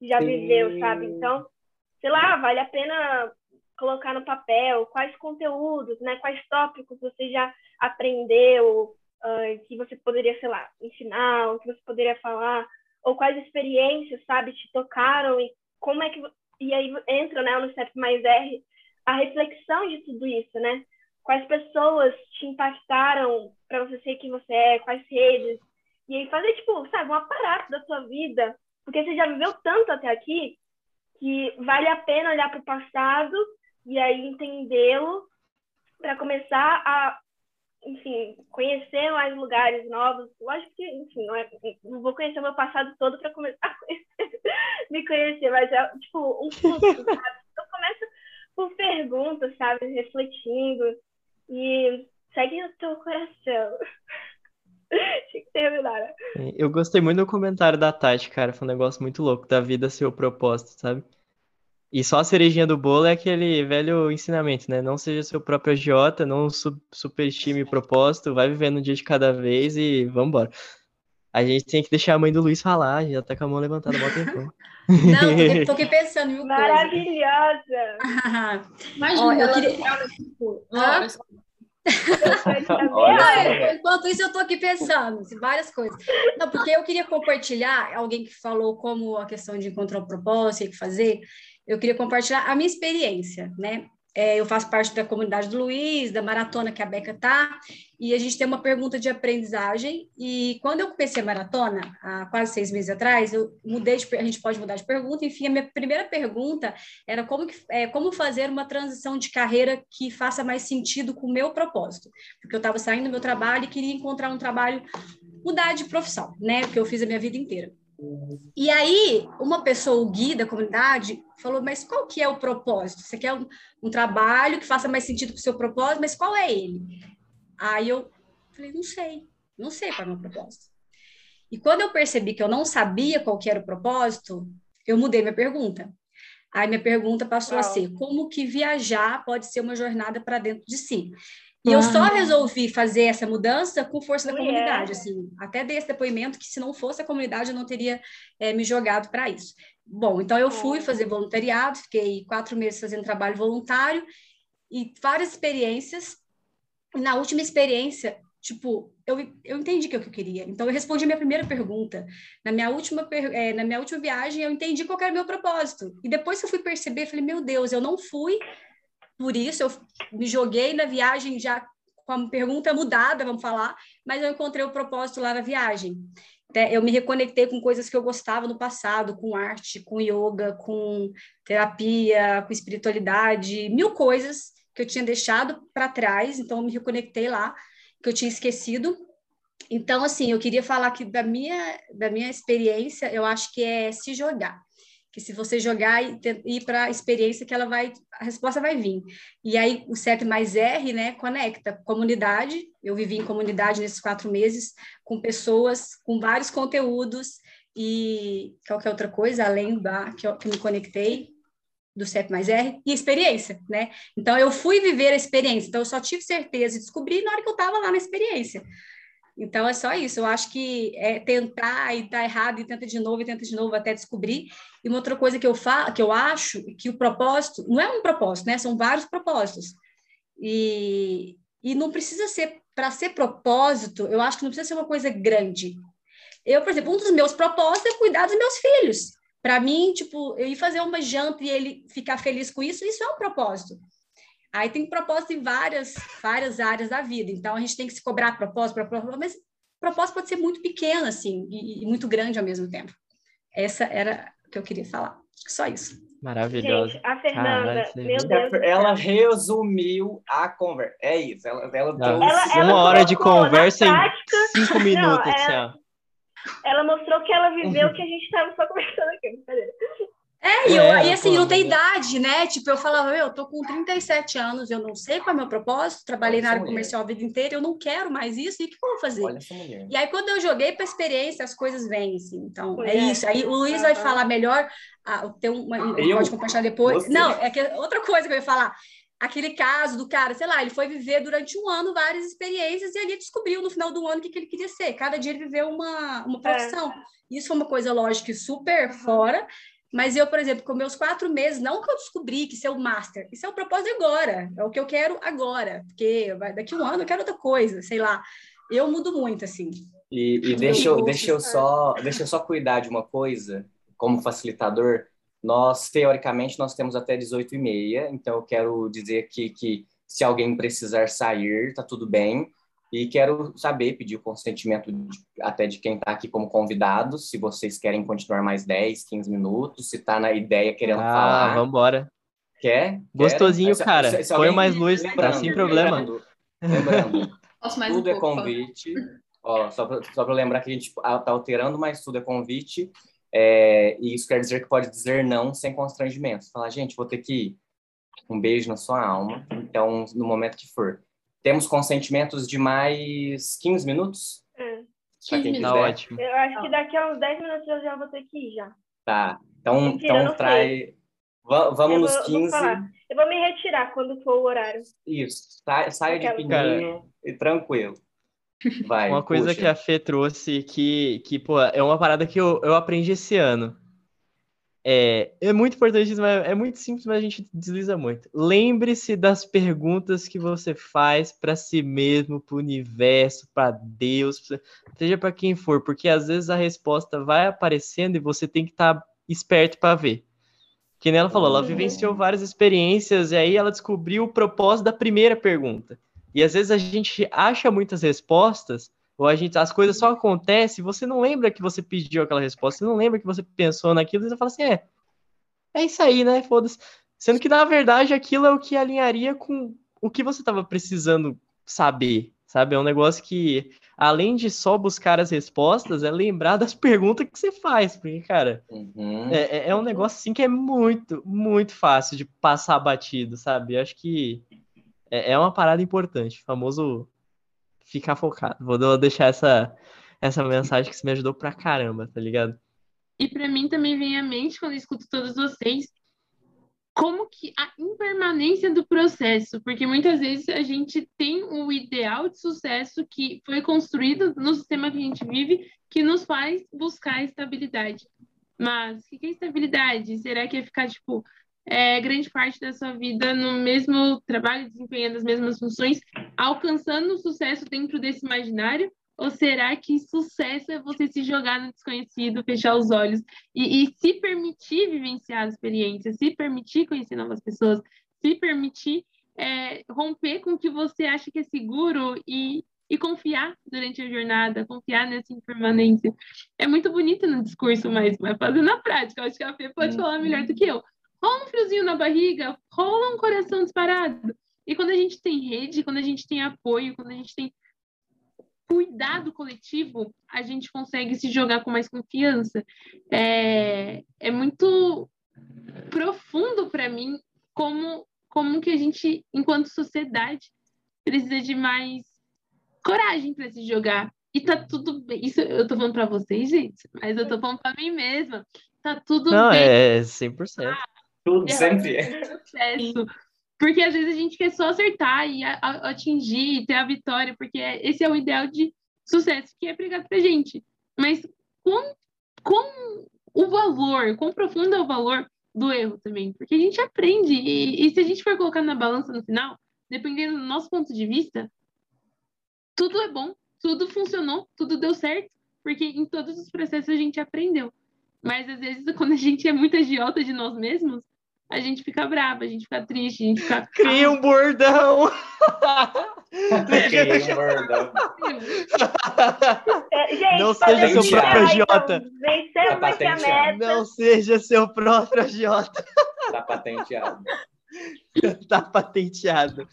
já viveu, sabe? Então, sei lá, vale a pena colocar no papel quais conteúdos, né? Quais tópicos você já aprendeu, uh, que você poderia, sei lá, ensinar, o que você poderia falar, ou quais experiências, sabe, te tocaram e como é que e aí entra, né, no CEP mais R, a reflexão de tudo isso, né? quais pessoas te impactaram para você ser quem você é, quais redes. E aí fazer, tipo, sabe, um aparato da sua vida, porque você já viveu tanto até aqui que vale a pena olhar para o passado e aí entendê-lo para começar a, enfim, conhecer mais lugares novos. Lógico que, enfim, não, é, não vou conhecer o meu passado todo para começar a conhecer, me conhecer, mas é tipo um fluxo, sabe? Então começa por perguntas, sabe? Refletindo e segue o teu coração. Tinha que terminar. Né? Eu gostei muito do comentário da Tati, cara. Foi um negócio muito louco, da vida ser o propósito, sabe? E só a cerejinha do bolo é aquele velho ensinamento, né? Não seja seu próprio agiota, não superestime o propósito, vai vivendo um dia de cada vez e vambora. A gente tem que deixar a mãe do Luiz falar, já tá com a mão levantada há tempo. Não, tô aqui pensando em Maravilhosa! Imagina, Ó, eu queria... Enquanto isso, eu estou aqui pensando várias coisas. Não, porque eu queria compartilhar, alguém que falou como a questão de encontrar o propósito, o que fazer, eu queria compartilhar a minha experiência, né? É, eu faço parte da comunidade do Luiz, da maratona que a Beca tá, e a gente tem uma pergunta de aprendizagem. E quando eu comecei a maratona, há quase seis meses atrás, eu mudei de, a gente pode mudar de pergunta. Enfim, a minha primeira pergunta era como, que, é, como fazer uma transição de carreira que faça mais sentido com o meu propósito, porque eu estava saindo do meu trabalho e queria encontrar um trabalho, mudar de profissão, né? Porque eu fiz a minha vida inteira. E aí, uma pessoa, o guia da comunidade, falou: Mas qual que é o propósito? Você quer um, um trabalho que faça mais sentido com o seu propósito, mas qual é ele? Aí eu falei: Não sei, não sei qual é o meu propósito. E quando eu percebi que eu não sabia qual que era o propósito, eu mudei minha pergunta. Aí minha pergunta passou Uau. a ser: como que viajar pode ser uma jornada para dentro de si? E eu só resolvi fazer essa mudança com força da comunidade, assim, até desse depoimento que se não fosse a comunidade eu não teria é, me jogado para isso. Bom, então eu fui fazer voluntariado, fiquei quatro meses fazendo trabalho voluntário e várias experiências. E na última experiência, tipo, eu, eu entendi que é o que eu queria. Então eu respondi a minha primeira pergunta. Na minha última, é, na minha última viagem, eu entendi qual era o meu propósito. E depois que eu fui perceber, eu falei, meu Deus, eu não fui por isso eu me joguei na viagem já com a pergunta mudada, vamos falar, mas eu encontrei o propósito lá na viagem. Eu me reconectei com coisas que eu gostava no passado, com arte, com yoga, com terapia, com espiritualidade, mil coisas que eu tinha deixado para trás, então eu me reconectei lá, que eu tinha esquecido. Então, assim, eu queria falar que da minha, da minha experiência, eu acho que é se jogar que se você jogar e ir para a experiência que ela vai, a resposta vai vir. E aí o CEP mais R, né, conecta comunidade. Eu vivi em comunidade nesses quatro meses com pessoas com vários conteúdos e qualquer outra coisa além da que eu, que eu me conectei do CEP mais R e experiência, né? Então eu fui viver a experiência. Então eu só tive certeza e descobri na hora que eu estava lá na experiência. Então é só isso. Eu acho que é tentar e tá errado e tenta de novo e tenta de novo até descobrir. E uma outra coisa que eu falo, que eu acho que o propósito não é um propósito, né? São vários propósitos. E, e não precisa ser para ser propósito. Eu acho que não precisa ser uma coisa grande. Eu, por exemplo, um dos meus propósitos é cuidar dos meus filhos. Para mim, tipo, eu ir fazer uma janta e ele ficar feliz com isso, isso é um propósito. Aí tem propósito em várias, várias áreas da vida. Então a gente tem que se cobrar propósito, propósito, mas propósito pode ser muito pequeno assim e, e, muito grande ao mesmo tempo. Essa era o que eu queria falar. Só isso. Maravilhosa. Gente, a Fernanda, meu Deus. Ela resumiu a conversa. É isso. Ela, ela, ela, ela uma hora de conversa prática... em cinco minutos. Não, ela, ela mostrou que ela viveu o que a gente estava só conversando aqui. É, e, eu, é, e assim, não tem idade, né? Tipo, eu falava, eu tô com 37 anos, eu não sei qual é o meu propósito, trabalhei Olha na área mulher. comercial a vida inteira, eu não quero mais isso, e o que eu vou fazer? E aí, quando eu joguei para experiência, as coisas vêm, assim. Então, é, é isso. Aí o Luiz vai falar melhor, ah, tem uma, eu? pode compartilhar depois. Você. Não, é que outra coisa que eu ia falar aquele caso do cara, sei lá, ele foi viver durante um ano várias experiências e ali descobriu no final do ano o que, que ele queria ser. Cada dia ele viveu uma, uma profissão. É. Isso foi uma coisa, lógica, super fora, mas eu, por exemplo, com meus quatro meses, não que eu descobri que isso é o master, isso é o propósito agora, é o que eu quero agora, porque daqui a um ano eu quero outra coisa, sei lá. Eu mudo muito, assim. E, e deixa, eu, deixa, eu só, deixa eu só cuidar de uma coisa, como facilitador, nós, teoricamente, nós temos até 18 e meia, então eu quero dizer aqui que Se alguém precisar sair, tá tudo bem. E quero saber, pedir o consentimento de, até de quem está aqui como convidado, se vocês querem continuar mais 10, 15 minutos, se está na ideia querendo ah, falar. Vambora. Quer? Gostosinho, Quer? cara. Se, se Põe mais luz, tá sem problema. Lembrando, lembrando tudo um é convite. Ó, só para lembrar que a gente está alterando, mas tudo é convite. É, e isso quer dizer que pode dizer não sem constrangimento. Falar, gente, vou ter que ir. Um beijo na sua alma. Então, no momento que for. Temos consentimentos de mais 15 minutos? É. 15 minutos. Tá ótimo. Eu acho que daqui a uns 10 minutos eu já vou ter que ir já. Tá. Então, Mentira, então trai. Vamos nos 15. Vou eu vou me retirar quando for o horário. Isso. Saia de pininho e tranquilo. Vai, uma coisa puxa. que a Fê trouxe que, que pô, é uma parada que eu, eu aprendi esse ano. É, é muito importante, mas é muito simples, mas a gente desliza muito. Lembre-se das perguntas que você faz para si mesmo, para o universo, para Deus, seja para quem for, porque às vezes a resposta vai aparecendo e você tem que estar tá esperto para ver. Que nem ela falou, ela uhum. vivenciou várias experiências e aí ela descobriu o propósito da primeira pergunta. E às vezes a gente acha muitas respostas ou a gente, as coisas só acontecem, você não lembra que você pediu aquela resposta, você não lembra que você pensou naquilo, e você fala assim, é, é isso aí, né? Foda-se. Sendo que, na verdade, aquilo é o que alinharia com o que você estava precisando saber, sabe? É um negócio que, além de só buscar as respostas, é lembrar das perguntas que você faz, porque, cara, uhum. é, é, é um negócio assim que é muito, muito fácil de passar batido, sabe? Eu acho que é, é uma parada importante, famoso ficar focado. Vou deixar essa, essa mensagem que você me ajudou pra caramba, tá ligado? E para mim também vem à mente, quando eu escuto todos vocês, como que a impermanência do processo, porque muitas vezes a gente tem o ideal de sucesso que foi construído no sistema que a gente vive, que nos faz buscar estabilidade. Mas o que é estabilidade? Será que é ficar, tipo, é, grande parte da sua vida no mesmo trabalho, desempenhando as mesmas funções, alcançando o sucesso dentro desse imaginário? Ou será que sucesso é você se jogar no desconhecido, fechar os olhos e, e se permitir vivenciar as experiências, se permitir conhecer novas pessoas, se permitir é, romper com o que você acha que é seguro e, e confiar durante a jornada, confiar nessa impermanência. É muito bonito no discurso, mas vai fazer na prática. Eu acho que a Fê pode falar melhor do que eu rola um friozinho na barriga, rola um coração disparado. E quando a gente tem rede, quando a gente tem apoio, quando a gente tem cuidado coletivo, a gente consegue se jogar com mais confiança. É, é muito profundo para mim como, como que a gente, enquanto sociedade, precisa de mais coragem para se jogar. E tá tudo bem. Isso eu tô falando para vocês, gente, mas eu tô falando para mim mesma. Tá tudo Não, bem. Não, é 100%. Ah, tudo é, sempre é. Sucesso. Porque às vezes a gente quer só acertar e a, a, atingir, ter a vitória, porque é, esse é o ideal de sucesso que é pregado pra gente. Mas com, com o valor, quão profundo é o valor do erro também? Porque a gente aprende, e, e se a gente for colocar na balança no final, dependendo do nosso ponto de vista, tudo é bom, tudo funcionou, tudo deu certo, porque em todos os processos a gente aprendeu. Mas às vezes, quando a gente é muito agiota de nós mesmos, a gente fica brava, a gente fica triste, a gente fica. Cria um bordão! Cria um bordão. Gente, não seja seu próprio agiota. Tá não seja seu próprio agiota. Tá patenteado. tá patenteado.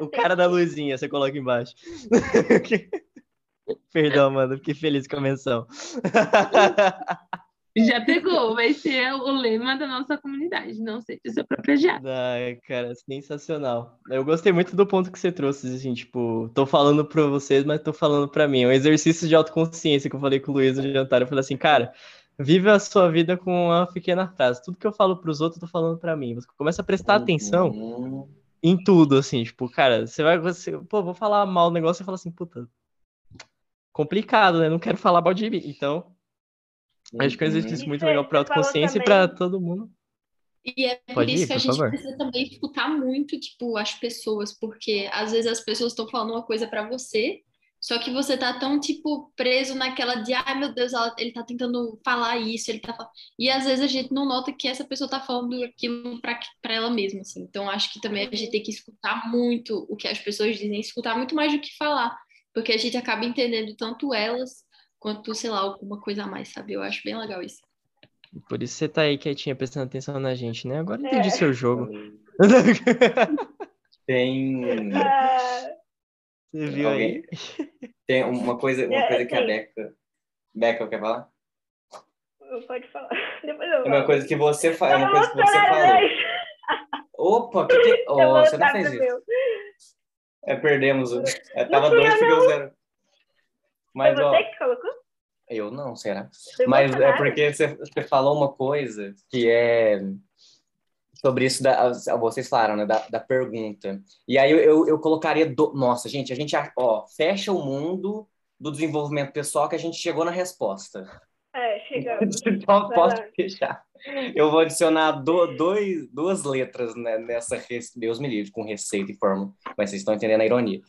O cara da luzinha, você coloca embaixo. Perdão, mano, fiquei feliz com a menção. Já pegou, vai ser o lema da nossa comunidade, não seja seu próprio agiado. Ai, cara, sensacional. Eu gostei muito do ponto que você trouxe, assim, tipo, tô falando pra vocês, mas tô falando pra mim. É um exercício de autoconsciência que eu falei com o Luiz no jantar. Eu falei assim, cara, vive a sua vida com uma pequena frase. Tudo que eu falo pros outros, eu tô falando pra mim. Você começa a prestar uhum. atenção em tudo, assim, tipo, cara, você vai, você, pô, vou falar mal o negócio e fala assim, puta, complicado, né? Não quero falar mal de mim. Então, Acho que é um exercício muito legal para autoconsciência e para todo mundo. E é por Pode isso ir, que a gente favor. precisa também escutar muito, tipo, as pessoas, porque às vezes as pessoas estão falando uma coisa para você, Só que você tá tão, tipo, preso naquela de, ai meu Deus, ela, ele tá tentando falar isso, ele tá falando... E às vezes a gente não nota que essa pessoa tá falando aquilo pra, pra ela mesma, assim. Então acho que também a gente tem que escutar muito o que as pessoas dizem, escutar muito mais do que falar. Porque a gente acaba entendendo tanto elas quanto, sei lá, alguma coisa a mais, sabe? Eu acho bem legal isso. Por isso você tá aí quietinha prestando atenção na gente, né? Agora entendi é. seu jogo. Tem. Ah, Você viu Alguém- aí? Tem uma coisa, uma É, coisa que a. Beca. Beca, quer falar? pode falar. Depois eu É uma coisa que você fala. É uma coisa que você falou. né? Opa, que que... Oh, Eu você não fez isso. meu. É, perdemos. É, tava fui dois, eu, ficou zero. Mas, Foi ó, você que colocou? eu não, será? Foi Mas é porque você, você falou uma coisa que é sobre isso da vocês falaram, né, da, da pergunta. E aí eu, eu, eu colocaria do, nossa, gente, a gente ó, fecha o mundo do desenvolvimento pessoal que a gente chegou na resposta. É, chegamos. Então lá. fechar. Eu vou adicionar do, dois, duas letras né, nessa Deus me livre com receita e fórmula, mas vocês estão entendendo a ironia.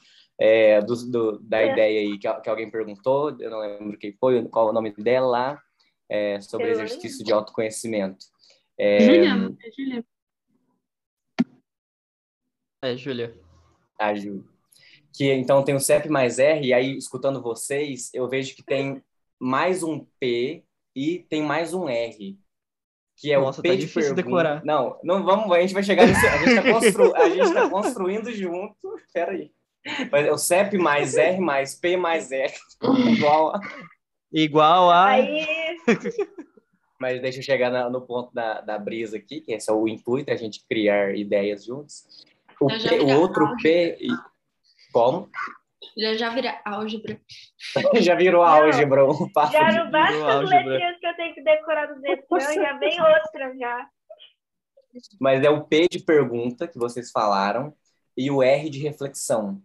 É, do, do- da É. ideia aí que, que alguém perguntou, eu não lembro quem foi, qual o nome dela lá, é, sobre Eu exercício de autoconhecimento. É, Juliana, é Juliana. É, Júlia. a Ju. Que então tem o CEP mais R, e aí, escutando vocês, eu vejo que tem mais um P e tem mais um R. Que é Nossa, o P tá de difícil pergunta. decorar. Não, não vamos, a gente vai chegar nesse. A gente tá, constru, a gente tá construindo junto. Peraí. Mas é o CEP mais R mais P mais R. Igual a... Igual a. Aí, Mas deixa eu chegar na- no ponto da, da brisa aqui, que esse é o intuito, a gente criar ideias juntos. O, P- o outro álgebra. P. e- Como? Já já vira álgebra. Já virou Não, álgebra. um papo já não basta as letrinhas que eu tenho que decorar do Detran, já vem outra já. Mas é o P de pergunta que vocês falaram e o R de reflexão.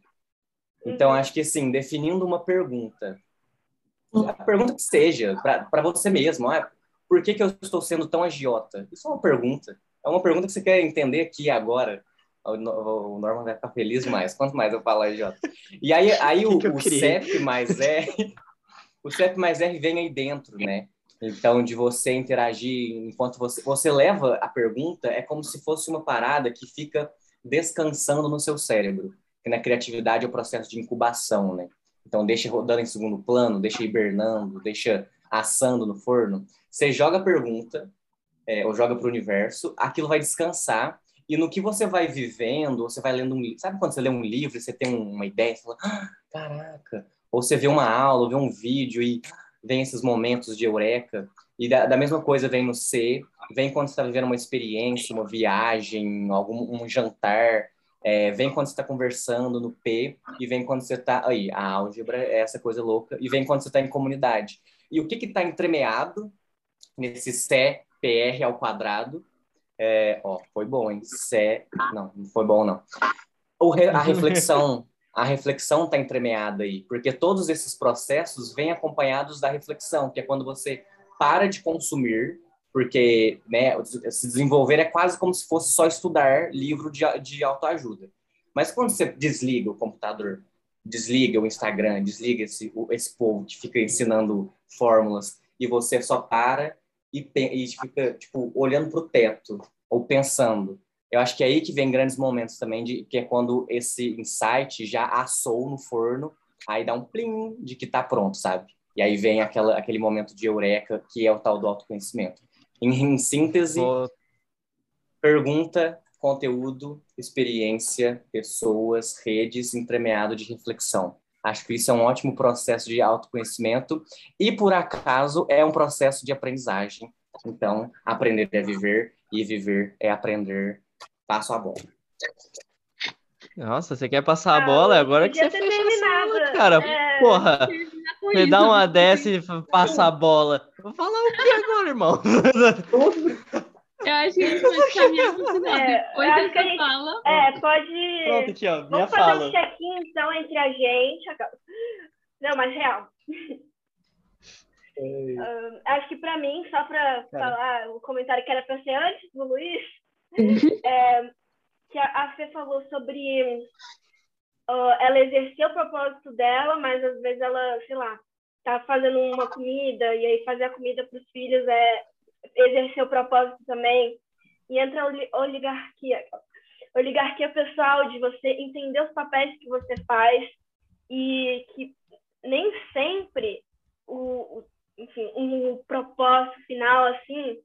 Então, Uhum. acho que, assim, definindo uma pergunta, a pergunta que seja, para você mesmo, ah, por que, que eu estou sendo tão agiota? Isso é uma pergunta. É uma pergunta que você quer entender aqui agora. O No- o Norman vai ficar feliz demais. Quanto mais eu falo agiota. E aí, aí o, o? CEP mais R, o CEP mais R vem aí dentro, né? Então, de você interagir enquanto você, você leva a pergunta, é como se fosse uma parada que fica descansando no seu cérebro. Que na criatividade é o processo de incubação, né? Então, deixa rodando em segundo plano, deixa hibernando, deixa assando no forno. Você joga a pergunta, é, ou joga para o universo, aquilo vai descansar, e no que você vai vivendo, você vai lendo um livro. Sabe quando você lê um livro você tem uma ideia, você fala, ah, caraca! Ou você vê uma aula, ou vê um vídeo e vem esses momentos de eureka. E da, da mesma coisa vem no C, vem quando você está vivendo uma experiência, uma viagem, algum um jantar, é, vem quando você está conversando no P, e vem quando você está. Aí, a álgebra é essa coisa louca, e vem quando você está em comunidade. E o que está entremeado nesse C, PR ao quadrado? É, ó, foi bom, hein? C, não, não foi bom, não. Re- a reflexão. A reflexão está entremeada aí, porque todos esses processos vêm acompanhados da reflexão, que é quando você para de consumir, porque né, se desenvolver é quase como se fosse só estudar livro de, de autoajuda. Mas quando você desliga o computador, desliga o Instagram, desliga esse, esse povo que fica ensinando fórmulas e você só para e, e fica tipo olhando para o teto ou pensando. Eu acho que é aí que vem grandes momentos também, de, que é quando esse insight já assou no forno, aí dá um plim de que tá pronto, sabe? E aí vem aquela, aquele momento de eureka, que é o tal do autoconhecimento. Em, em síntese, Vou- pergunta, conteúdo, experiência, pessoas, redes, entremeado de reflexão. Acho que isso é um ótimo processo de autoconhecimento e, por acaso, é um processo de aprendizagem. Então, aprender é viver e viver é aprender. Passo a bola. Nossa, você quer passar a Ah, bola? Agora que você a terminado. cara. É. Porra, isso. dá uma dessa e passa a bola. Vou falar o que agora, irmão? Eu acho que a gente pode caminhar pro final. É, Depois eu acho que a dessa gente- fala. É, pode. Pronto, aqui, ó, minha Vamos fazer fala. um check-in, então, entre a gente. Não, mas real. Ahn, acho que pra mim, só pra Cara. falar o comentário que era pra ser antes do Luiz, é, que a, a Fê falou sobre uh, ela exercer o propósito dela, mas às vezes ela, sei lá, tá fazendo uma comida e aí fazer a comida para os filhos é exercer o propósito também. E entra a oligarquia, oligarquia pessoal de você entender os papéis que você faz e que nem sempre o, enfim, um propósito final assim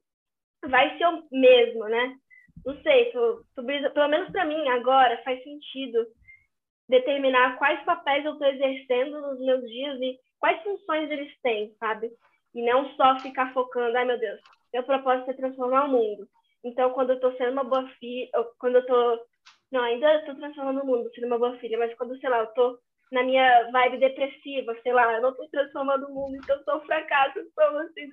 vai ser o mesmo, né? Não sei, pelo menos para mim agora faz sentido determinar quais papéis eu estou exercendo nos meus dias e quais funções eles têm, sabe? E não só ficar focando, ai meu Deus, meu propósito é transformar o mundo. Então, quando eu estou sendo uma boa filha, quando eu estou, não, ainda estou transformando o mundo, sendo uma boa filha, mas quando, sei lá, eu estou na minha vibe depressiva, sei lá, eu não estou transformando o mundo, então sou um fracasso, sou assim,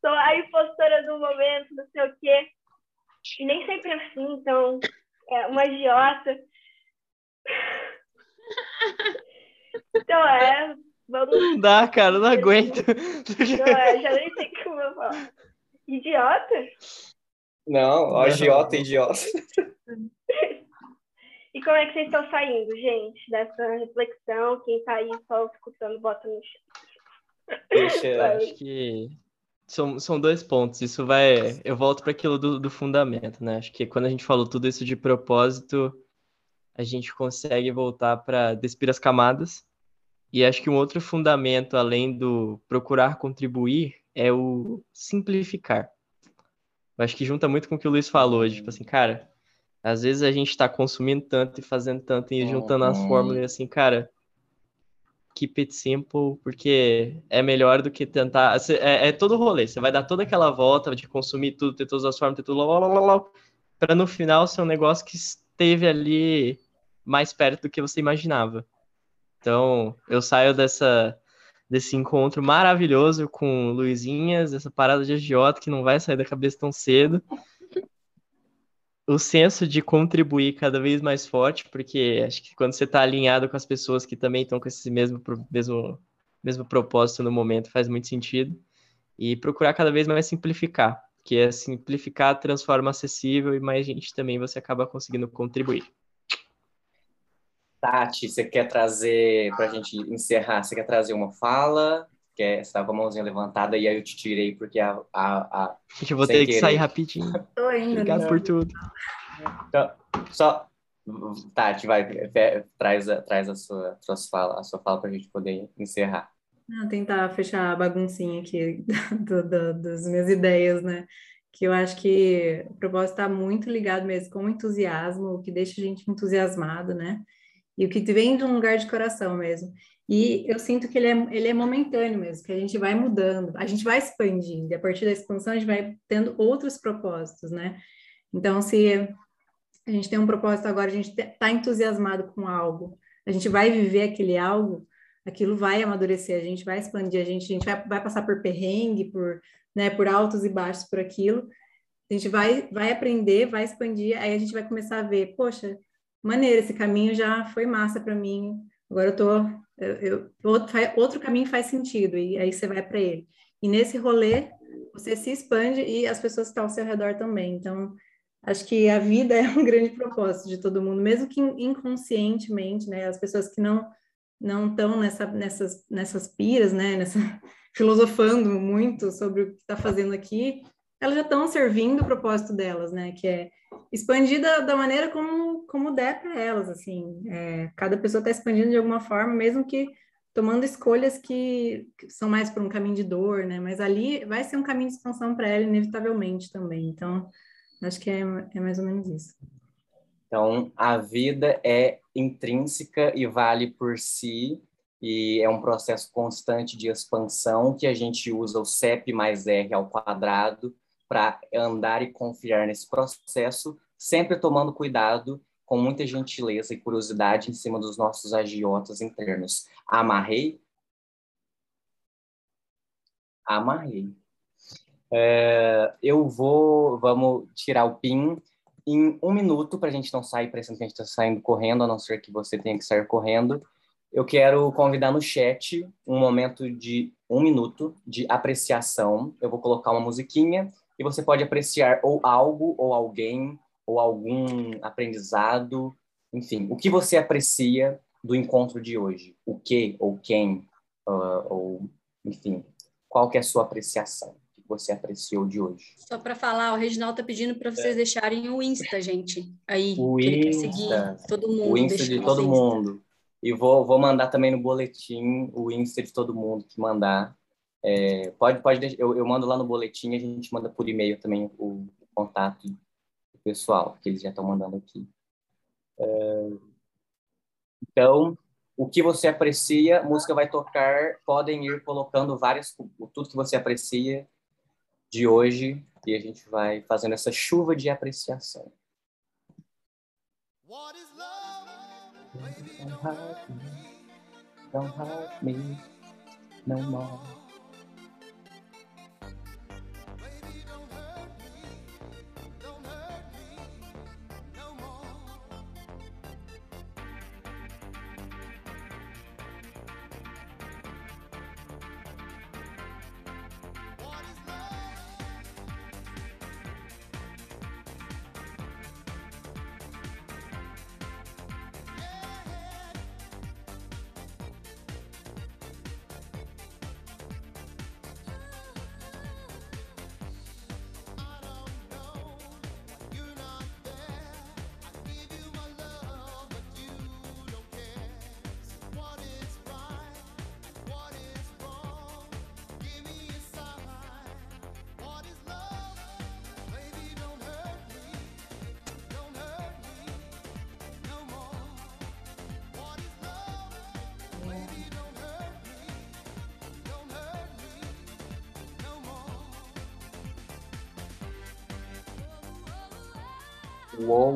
sou, a impostora do momento, não sei o quê. E nem sempre é assim, então, é uma idiota. Então é, vamos. Não dá, cara, não aguento. Não é, já nem sei como eu falo. Idiota? Não, ó, idiota, idiota. E como é que vocês estão saindo, gente, dessa reflexão? Quem tá aí só escutando, bota no chão. Deixa, acho que são, são dois pontos. Isso vai. Eu volto para aquilo do, do fundamento, né? Acho que quando a gente falou tudo isso de propósito, a gente consegue voltar para despir as camadas. E acho que um outro fundamento, além do procurar contribuir, é o simplificar. Eu acho que junta muito com o que o Luiz falou, tipo assim, cara, às vezes a gente está consumindo tanto e fazendo tanto e juntando as fórmulas assim, cara, keep it simple, porque é melhor do que tentar. É, é todo o rolê. Você vai dar toda aquela volta de consumir tudo, ter todas as formas, ter tudo, para no final ser um negócio que esteve ali mais perto do que você imaginava. Então, eu saio dessa desse encontro maravilhoso com Luizinhas, essa parada de agiota que não vai sair da cabeça tão cedo o senso de contribuir cada vez mais forte, porque acho que quando você está alinhado com as pessoas que também estão com esse mesmo, mesmo, mesmo propósito no momento, faz muito sentido. E procurar cada vez mais simplificar, que é simplificar transforma acessível e mais gente também você acaba conseguindo contribuir. Tati, você quer trazer, para a gente encerrar, você quer trazer uma fala? Quer, você estava com a mãozinha levantada e aí eu te tirei porque a. a, a eu vou ter que sair rapidinho. Tô indo. Obrigado não. por tudo. Então, só. Tati, vai, traz, a, traz a, sua, a, sua fala, a sua fala para a gente poder encerrar. Não, tentar fechar a baguncinha aqui do, do, das minhas ideias, né? Que eu acho que o propósito está muito ligado mesmo com o entusiasmo, o que deixa a gente entusiasmado, né? E o que vem de um lugar de coração mesmo. E eu sinto que ele é, ele é momentâneo mesmo, que a gente vai mudando, a gente vai expandindo, e a partir da expansão a gente vai tendo outros propósitos, né? Então, se a gente tem um propósito agora, a gente está entusiasmado com algo, a gente vai viver aquele algo, aquilo vai amadurecer, a gente vai expandir, a gente, a gente vai, vai passar por perrengue, por, né, por altos e baixos por aquilo, a gente vai, vai aprender, vai expandir, aí a gente vai começar a ver, poxa, maneiro, esse caminho já foi massa para mim, agora eu tô eu, outro, outro caminho faz sentido, e aí você vai para ele. E nesse rolê, você se expande e as pessoas que estão ao seu redor também. Então, acho que a vida é um grande propósito de todo mundo, mesmo que inconscientemente, né? As pessoas que não não estão nessa, nessas, nessas piras, né? Nessa, filosofando muito sobre o que está fazendo aqui, elas já estão servindo o propósito delas, né? Que é expandir da, maneira como, como der para elas, assim. É, cada pessoa está expandindo de alguma forma, mesmo que tomando escolhas que, que, são mais por um caminho de dor, né? Mas ali vai ser um caminho de expansão para ela, inevitavelmente também. Então, acho que é, é mais ou menos isso. Então, a vida é intrínseca e vale por si, e é um processo constante de expansão que a gente usa o CEP mais R ao quadrado para andar e confiar nesse processo, sempre tomando cuidado, com muita gentileza e curiosidade em cima dos nossos agiotas internos. Amarrei? Amarrei. É, eu vou, vamos tirar o PIN em um minuto para a gente não sair parecendo que a gente está saindo correndo, a não ser que você tenha que sair correndo. Eu quero convidar no chat um momento de um minuto de apreciação. Eu vou colocar uma musiquinha e você pode apreciar ou algo, ou alguém, ou algum aprendizado, enfim, o que você aprecia do encontro de hoje? O que ou quem, uh, ou enfim, qual que é a sua apreciação? O que você apreciou de hoje? Só para falar, o Reginaldo tá pedindo para vocês é. deixarem o Insta, gente. Aí, o que Insta, ele quer seguir todo mundo. O Insta de todo mundo. E vou, vou mandar também no boletim o Insta de todo mundo que mandar. É, pode, pode deixar, eu, eu mando lá no boletim, a gente manda por e-mail também o, o contato do pessoal, que eles já estão mandando aqui. É, então, o que você aprecia, música vai tocar, podem ir colocando várias, tudo que você aprecia de hoje, e a gente vai fazendo essa chuva de apreciação. What is love? Baby, don't hurt me, don't hurt me no more.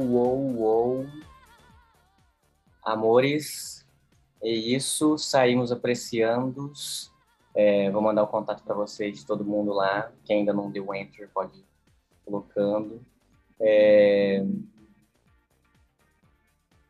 Uou, uou. Amores, é isso. Saímos apreciando. É, vou mandar o contato para vocês, todo mundo lá. Quem ainda não deu enter pode ir colocando. É...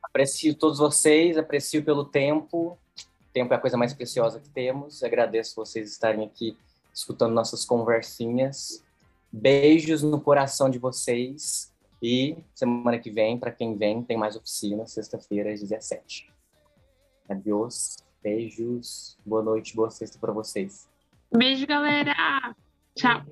Aprecio todos vocês, aprecio pelo tempo. O tempo é a coisa mais preciosa que temos. Agradeço vocês estarem aqui escutando nossas conversinhas. Beijos no coração de vocês. E semana que vem, para quem vem, tem mais oficina, sexta-feira às 17. Adeus, beijos, boa noite, boa sexta para vocês. Beijo, galera. Tchau.